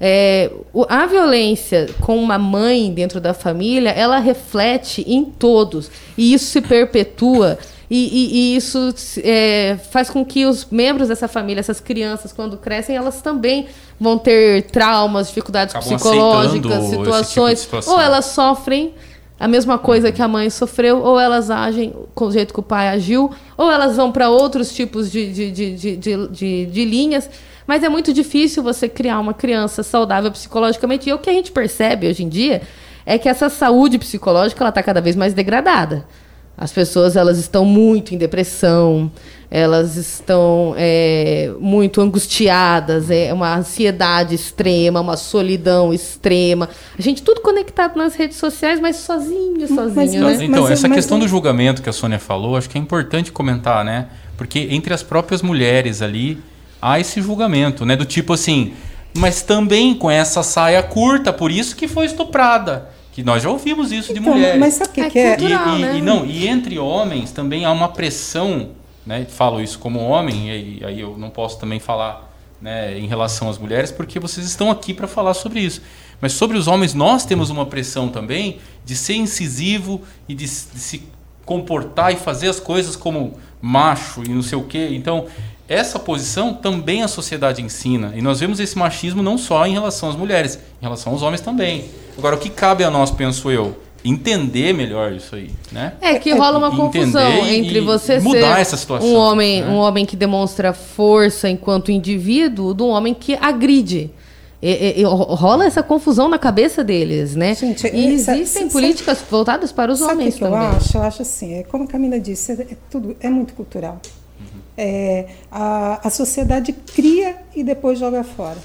É, a violência com uma mãe dentro da família, ela reflete em todos. E isso se perpetua e, e, e isso é, faz com que os membros dessa família, essas crianças, quando crescem, elas também vão ter traumas, dificuldades Acabam psicológicas, situações. Tipo ou elas sofrem a mesma coisa que a mãe sofreu, ou elas agem com o jeito que o pai agiu, ou elas vão para outros tipos de, de, de, de, de, de linhas. Mas é muito difícil você criar uma criança saudável psicologicamente. E o que a gente percebe hoje em dia é que essa saúde psicológica está cada vez mais degradada. As pessoas elas estão muito em depressão, elas estão é, muito angustiadas, é uma ansiedade extrema, uma solidão extrema. A gente tudo conectado nas redes sociais, mas sozinho, sozinho, mas, né?
Mas, então, mas, essa questão do julgamento que a Sônia falou, acho que é importante comentar, né? Porque entre as próprias mulheres ali há esse julgamento, né? Do tipo assim, mas também com essa saia curta, por isso que foi estuprada. Que nós já ouvimos isso então, de mulheres.
Mas sabe o que é? Que é?
Cultural, e, né? e, não, e entre homens também há uma pressão, né? Falo isso como homem, e aí eu não posso também falar né, em relação às mulheres, porque vocês estão aqui para falar sobre isso. Mas sobre os homens, nós temos uma pressão também de ser incisivo e de, de se comportar e fazer as coisas como macho e não sei o quê. Então, essa posição também a sociedade ensina. E nós vemos esse machismo não só em relação às mulheres, em relação aos homens também. Agora, o que cabe a nós, penso eu, entender melhor isso aí, né?
É que rola uma confusão entre você
mudar
ser
essa situação,
um homem, né? um homem que demonstra força enquanto indivíduo, do homem que agride. E, e, rola essa confusão na cabeça deles, né? Gente, e existem sabe, políticas sabe, voltadas para os homens
que
também.
Eu acho, eu acho assim, é como a Camila disse, é, é tudo é muito cultural. É, a, a sociedade cria e depois joga fora,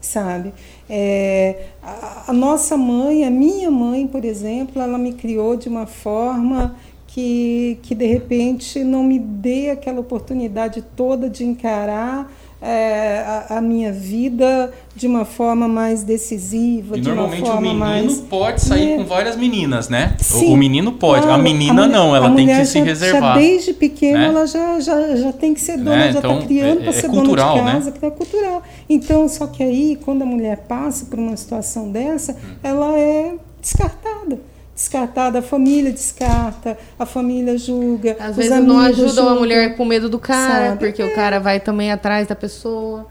sabe? É, a, a, nossa mãe, a minha mãe, por exemplo, ela me criou de uma forma que, que de repente não me dê aquela oportunidade toda de encarar é, a, a, minha vida de uma forma mais decisiva.
E
de
normalmente
uma forma
o menino
mais...
pode sair é. com várias meninas, né?
Sim,
o, o menino pode, claro, a menina a não, ela tem que já, se reservar.
Já desde pequena né? ela já, já, já tem que ser dona, né? já está então, criando para é, ser cultural, dona de casa, né? que é cultural. Então, só que aí, quando a mulher passa por uma situação dessa, hum. ela é descartada descartada, a família descarta, a família julga.
Às vezes não ajudam a mulher com medo do cara, sabe? porque é. o cara vai também atrás da pessoa.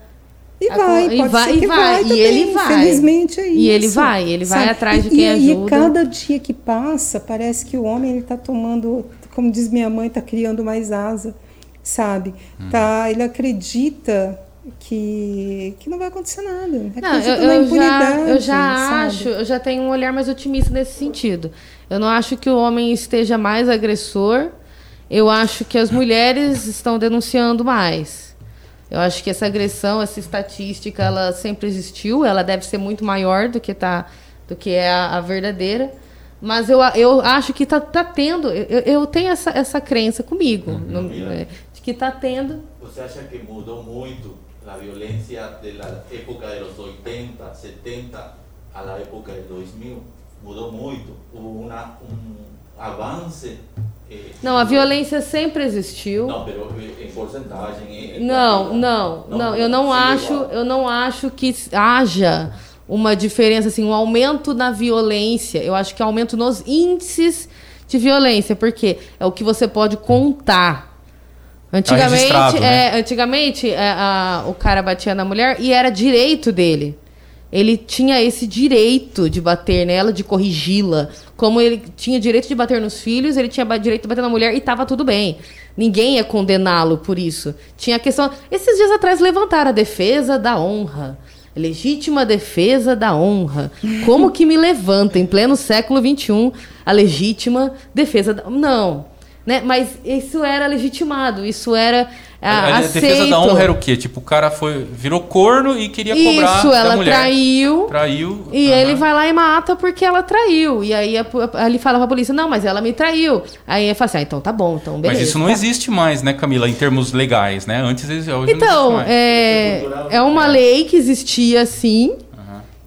E vai, e vai, e vai, vai
e ele vai.
Infelizmente é isso.
E ele vai, ele vai atrás de quem e, ajuda.
E cada dia que passa, parece que o homem ele está tomando, como diz minha mãe, está criando mais asa, sabe? Hum. Tá, ele acredita que, que não vai acontecer nada. Não, eu,
eu já, eu já acho, eu já tenho um olhar mais otimista nesse sentido. Eu não acho que o homem esteja mais agressor. Eu acho que as mulheres estão denunciando mais. Eu acho que essa agressão, essa estatística, ela sempre existiu. Ela deve ser muito maior do que tá, do que é a, a verdadeira. Mas eu, eu acho que está tá tendo. Eu, eu tenho essa, essa crença comigo, uhum. no, é, de que está tendo.
Você acha que mudou muito la violencia de la época de los 80, 70 a la época del 2000 mudou muito. Houve uma, um avance.
Eh, não, a violência sempre existiu.
Não, em porcentagem.
não, não, não, não, eu não acho, igual. eu não acho que haja uma diferença assim, um aumento na violência. Eu acho que aumento nos índices de violência, porque é o que você pode contar Antigamente,
registrado, né?
é, antigamente é, a- o cara batia na mulher e era direito dele. Ele tinha esse direito de bater nela, de corrigi-la. Como ele tinha direito de bater nos filhos, ele tinha direito de bater na mulher e tava tudo bem. Ninguém ia condená-lo por isso. Tinha a questão. Esses dias atrás levantaram a defesa da honra. Legítima defesa da honra. Como que me levanta em pleno século XXI a legítima defesa da. Não. Né? Mas isso era legitimado, isso era
A,
ah,
a
aceito.
defesa da honra era o quê? Tipo, o cara foi, virou corno e queria cobrar
Isso,
da
ela
mulher.
traiu.
Traiu.
E
aham.
ele vai lá e mata porque ela traiu. E aí a, a- ele fala pra polícia, não, mas ela me traiu. Aí ele fala assim, ah, então tá bom, então beleza.
Mas isso não existe mais, né, Camila, em termos legais, né? Antes hoje
Então, é, é uma lei que existia sim.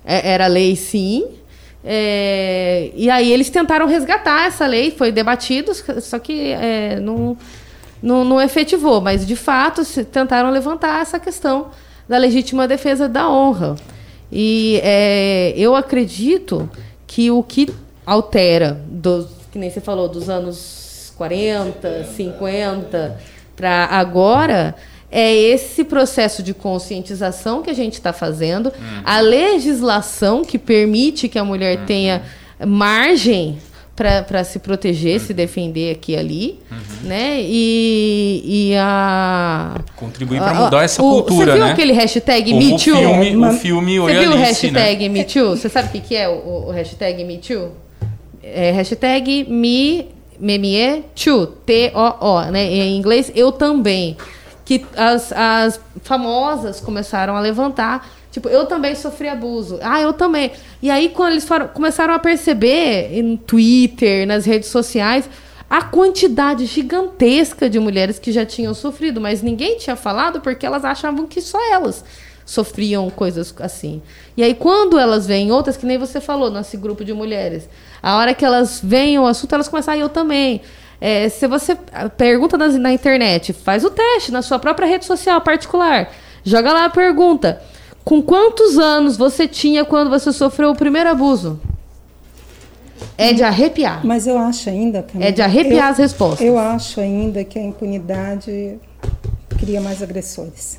É- era lei sim. É, e aí eles tentaram resgatar essa lei, foi debatido, só que é, não, não, não efetivou. Mas, de fato, tentaram levantar essa questão da legítima defesa da honra. E é, eu acredito que o que altera, dos, que nem você falou, dos anos 40, 50 para agora, é esse processo de conscientização que a gente está fazendo, a legislação que permite que a mulher tenha margem para se proteger, se defender aqui e ali, né? E, e a
Contribuir para
a-
mudar essa
o-
cultura,
Você viu
né?
aquele hashtag
Como
Me
o
Too?
filme,
Ma-
o filme
Você viu o
né?
hashtag Me Too? Você sabe o que, que é o, o hashtag Me Too? É hashtag Me, me, me Too, T-O-O, né? Em inglês, eu também. Que as, as famosas começaram a levantar. Tipo, eu também sofri abuso. Ah, eu também. E aí, quando eles foram- começaram a perceber no Twitter, nas redes sociais, a quantidade gigantesca de mulheres que já tinham sofrido, mas ninguém tinha falado porque elas achavam que só elas sofriam coisas assim. E aí, quando elas veem outras, que nem você falou, nesse grupo de mulheres, a hora que elas veem o assunto, elas começam, ah, eu também. É, se você ah, pergunta nas- na internet, faz o teste na sua própria rede social particular. Joga lá a pergunta. Com quantos anos você tinha quando você sofreu o primeiro abuso? É de arrepiar.
Mas eu acho ainda, Camila,
É de arrepiar
eu-
as respostas.
Eu acho ainda que a impunidade cria mais agressores.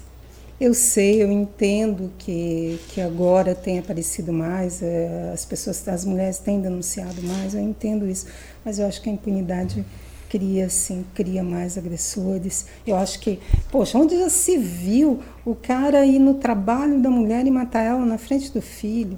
Eu sei, eu entendo que, que agora tem aparecido mais, eh, as pessoas, as mulheres têm denunciado mais, eu entendo isso, mas eu acho que a impunidade cria, sim, cria mais agressores. Eu acho que, poxa, onde já se viu o cara ir no trabalho da mulher e matar ela na frente do filho?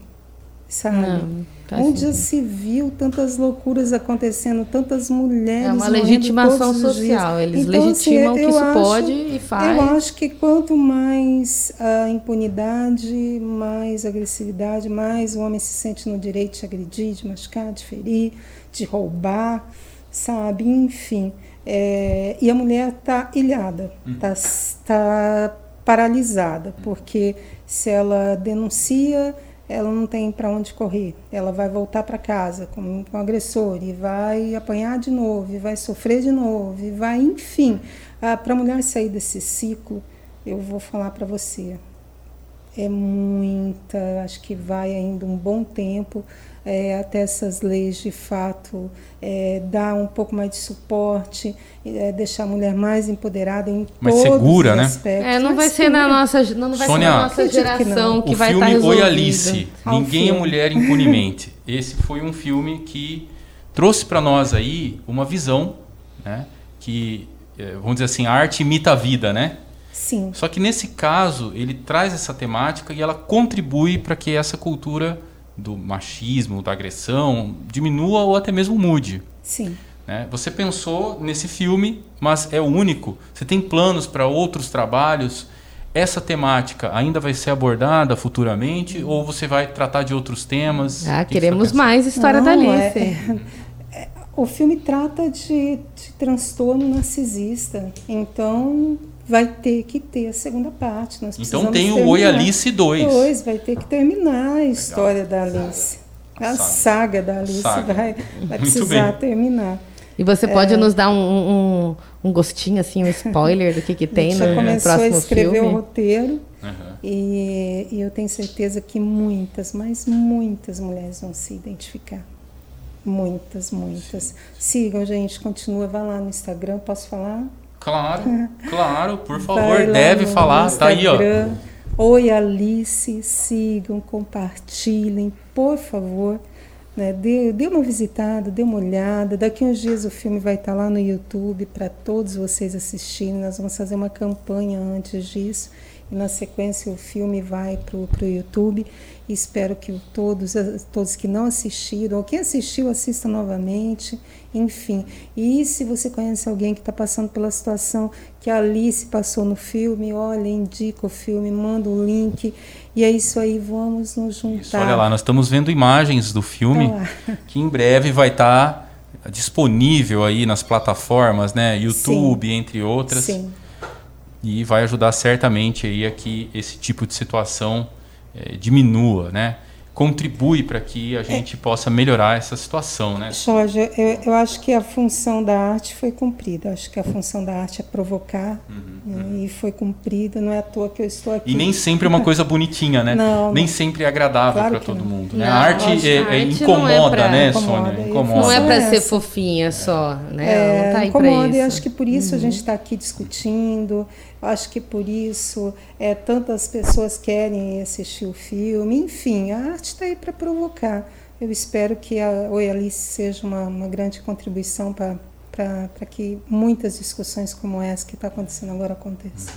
Sabe?
Não, faz
Onde já
sentido.
se viu tantas loucuras acontecendo, tantas mulheres.
É uma legitimação social. Eles
Então,
legitimam
assim,
que isso
acho-
pode e faz.
Eu acho que quanto mais a impunidade, mais agressividade, mais o homem se sente no direito de agredir, de machucar, de ferir, de roubar, sabe? Enfim. É, e a mulher está ilhada, está paralisada, porque se ela denuncia, ela não tem para onde correr. Ela vai voltar para casa com, com o agressor e vai apanhar de novo, e vai sofrer de novo, e vai, enfim. para a mulher sair desse ciclo, eu vou falar para você, é muita, acho que vai ainda um bom tempo é, até essas leis de fato é, dar um pouco mais de suporte, é, deixar a mulher mais empoderada em
Mais
todos
segura,
os
né?
aspectos.
É, não vai
Mais
ser na
segura.
nossa, não vai
Sônia,
ser na nossa
que
geração
não.
que,
o
vai
filme
estar
Oi. Alice,
Ah,
Ninguém é
filme.
Mulher Impunemente. Esse foi um filme que trouxe para nós aí uma visão, né? Que, eh, vamos dizer assim, a arte imita a vida, né?
Sim,
Só que nesse caso, ele traz essa temática e ela contribui para que essa cultura do machismo, da agressão, diminua ou até mesmo mude.
sim.
né? Você pensou nesse filme, mas é o único. Você tem planos para outros trabalhos? Essa temática ainda vai ser abordada futuramente ou você vai tratar de outros temas?
Ah,
O que que
queremos mais história da
Não,
Alice.
é- é- o filme trata de, de transtorno narcisista, então vai ter que ter a segunda parte. Nós
Então tem o Oi
terminar.
Alice 2.
Dois, vai ter que terminar a história da Alice. A
Saga.
saga da Alice
Saga.
vai, vai precisar
bem.
terminar.
E você pode nos dar um, um, um gostinho, assim, um spoiler do que, que
a
tem
gente
no,
já
no
começou a
próximo
escrever o
filme?
roteiro
Aham.
e, e eu tenho certeza que muitas, mas muitas mulheres vão se identificar. Muitas, muitas. Sigam, gente, continua, vai lá no Instagram, posso falar?
Claro, claro, por favor, deve falar, tá aí, ó.
Oi Alice, sigam, compartilhem, por favor. Né? Dê, dê uma visitada, dê uma olhada. Daqui uns dias o filme vai estar lá no YouTube para todos vocês assistirem. Nós vamos fazer uma campanha antes disso. E na sequência o filme vai para o YouTube. Espero que todos, todos que não assistiram, ou quem assistiu, assista novamente. Enfim. E se você conhece alguém que está passando pela situação que a Alice passou no filme, olha, indica o filme, manda o link. E é isso aí, vamos nos juntar. Isso,
olha lá, nós estamos vendo imagens do filme tá que em breve vai estar tá disponível aí nas plataformas, né? YouTube, Sim. entre outras. Sim. E vai ajudar certamente aí a que esse tipo de situação é, diminua, né? contribui para que a gente é. possa melhorar essa situação, né?
Jorge, eu, eu, acho que a função da arte foi cumprida. Acho que a função da arte é provocar uhum, né? uhum. e foi cumprida. Não é à toa que eu estou aqui.
E nem sempre é uma coisa bonitinha, né? Não, nem sempre é agradável claro para todo mundo. Né? Não, a arte, é, a arte incomoda, é pra, né, incomoda, Sônia?
Incomoda. Não é para ser fofinha só, né? É, não tá
incomoda e acho que por isso uhum. a gente está aqui discutindo. Acho que por isso é, tantas pessoas querem assistir o filme. Enfim, a arte está aí para provocar. Eu espero que a Oi Alice seja uma, uma grande contribuição para que muitas discussões como essa que está acontecendo agora aconteçam.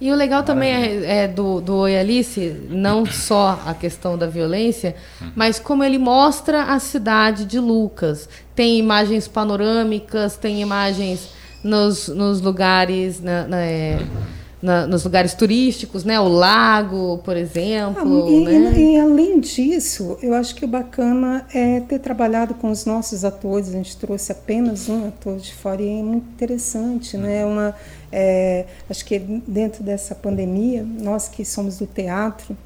E o legal também é, é, do, do Oi Alice, não só a questão da violência, mas como ele mostra a cidade de Lucas. Tem imagens panorâmicas, tem imagens nos, nos lugares, na, na, é, na, nos lugares turísticos, né? O lago, por exemplo. Ah,
e,
né?
e, e, além disso, eu acho que o bacana é ter trabalhado com os nossos atores. A gente trouxe apenas um ator de fora e é muito interessante, né? Uma, é, acho que dentro dessa pandemia, nós que somos do teatro,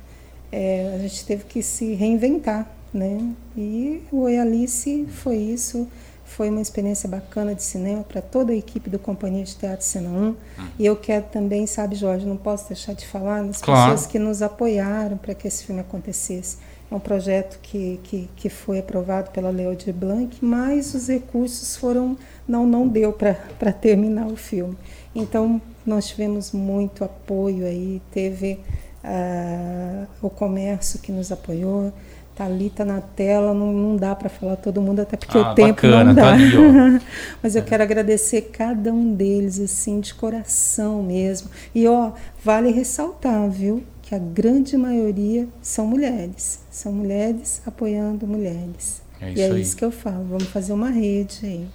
é, a gente teve que se reinventar, né? E o Oi Alice foi isso. Foi uma experiência bacana de cinema para toda a equipe do Companhia de Teatro Cena 1. Hum. E eu quero também, sabe, Jorge, não posso deixar de falar nas claro. pessoas que nos apoiaram para que esse filme acontecesse. É um projeto que, que, que foi aprovado pela Leo de Blanc, mas os recursos foram. Não, não deu para terminar o filme. Então, nós tivemos muito apoio aí, teve uh, o comércio que nos apoiou, Tá ali, tá na tela, não, não dá para falar todo mundo, até porque ah, o tempo bacana, não dá. Tá ali, Mas eu quero agradecer cada um deles, assim, de coração mesmo. E, ó, vale ressaltar, viu, que a grande maioria são mulheres. São mulheres apoiando mulheres. É e é aí. isso que eu falo, vamos fazer uma rede aí.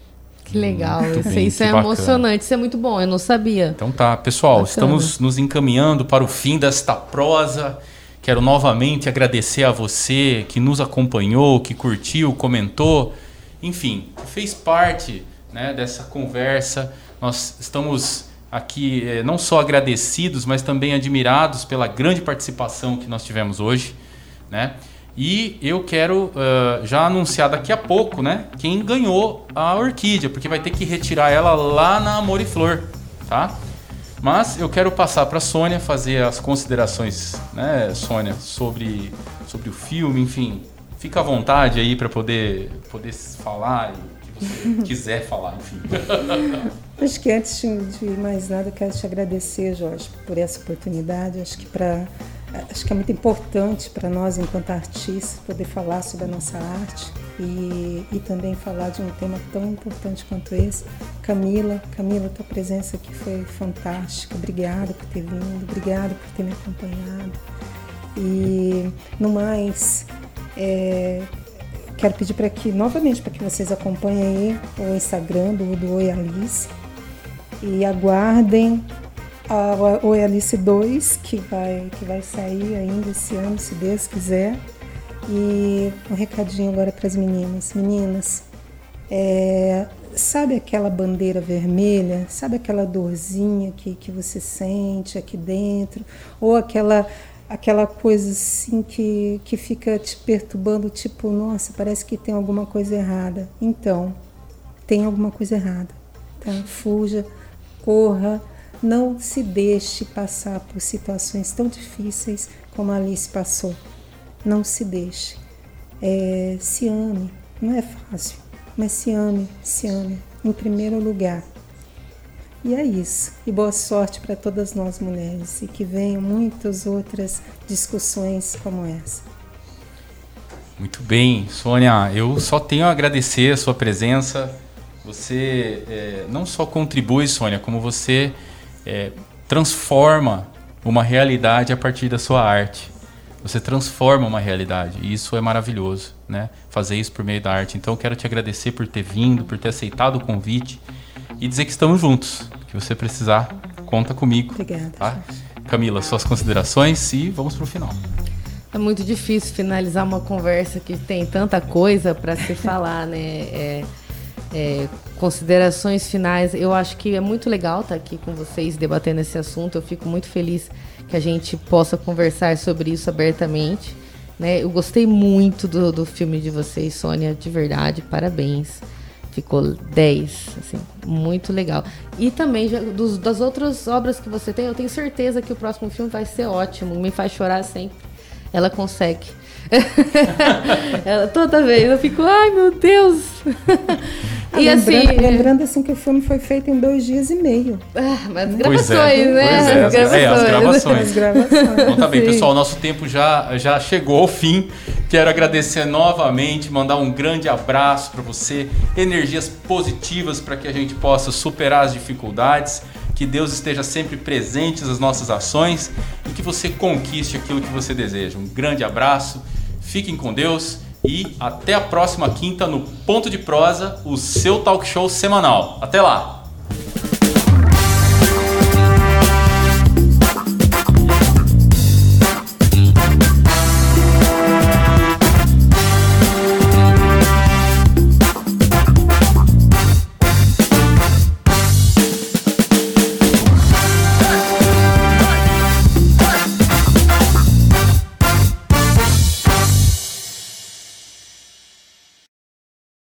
Que legal, isso, bem, isso é bacana. emocionante, isso é muito bom, eu não sabia.
Então tá, pessoal, bacana. estamos nos encaminhando para o fim desta prosa. Quero novamente agradecer a você que nos acompanhou, que curtiu, comentou, enfim, fez parte né, dessa conversa. Nós estamos aqui eh, não só agradecidos, mas também admirados pela grande participação que nós tivemos hoje, né? E eu quero uh, já anunciar daqui a pouco, né, quem ganhou a orquídea, porque vai ter que retirar ela lá na Amor e Flor, tá? Mas eu quero passar para a Sônia fazer as considerações, né, Sônia, sobre, sobre o filme, enfim. Fica à vontade aí para poder, poder falar o que você quiser falar, enfim.
Acho que antes de mais nada, eu quero te agradecer, Jorge, por essa oportunidade. Acho que para acho que é muito importante para nós, enquanto artistas, poder falar sobre a nossa arte e, e também falar de um tema tão importante quanto esse. Camila, Camila, tua presença aqui foi fantástica. Obrigada por ter vindo, obrigada por ter me acompanhado. E no mais, é, quero pedir para que novamente para que vocês acompanhem o Instagram do, do Oi Alice e aguardem a Oi Alice 2 que vai que vai sair ainda esse ano, se Deus quiser. E um recadinho agora para as meninas. Meninas, é, sabe aquela bandeira vermelha? Sabe aquela dorzinha que, que você sente aqui dentro? Ou aquela aquela coisa assim que, que fica te perturbando, tipo, nossa, parece que tem alguma coisa errada. Então, tem alguma coisa errada. Tá? Fuja, corra, não se deixe passar por situações tão difíceis como a Alice passou. Não se deixe. É, se ame. Não é fácil, mas se ame, se ame. Em primeiro lugar. E é isso. E boa sorte para todas nós mulheres e que venham muitas outras discussões como essa.
Muito bem, Sônia. Eu só tenho a agradecer a sua presença. Você é, não só contribui, Sônia, como você é, transforma uma realidade a partir da sua arte. Você transforma uma realidade e isso é maravilhoso, né? Fazer isso por meio da arte. Então, quero te agradecer por ter vindo, por ter aceitado o convite e dizer que estamos juntos. Que você precisar, conta comigo.
Obrigada.
Tá? Camila, suas considerações e vamos para o final.
É muito difícil finalizar uma conversa que tem tanta coisa para se falar, né? É, é, considerações finais. Eu acho que é muito legal estar aqui com vocês debatendo esse assunto. Eu fico muito feliz que a gente possa conversar sobre isso abertamente. Né? Eu gostei muito do, do filme de vocês, Sônia, de verdade, parabéns. Ficou 10, assim, muito legal. E também já, dos, das outras obras que você tem, eu tenho certeza que o próximo filme vai ser ótimo. Me faz chorar sempre. Ela consegue. Ela, toda vez eu fico, ai meu Deus!
Ah, e lembrando, assim. Lembrando assim que o filme foi feito em dois dias e meio.
Ah, mas gravações, é, né?
É,
as gravações.
É, as gravações. As gravações. Então tá bem, Sim. pessoal, nosso tempo já, já chegou ao fim. Quero agradecer novamente, mandar um grande abraço para você, energias positivas para que a gente possa superar as dificuldades. Que Deus esteja sempre presente nas nossas ações e que você conquiste aquilo que você deseja. Um grande abraço, fiquem com Deus e até a próxima quinta no Ponto de Prosa, o seu talk show semanal. Até lá!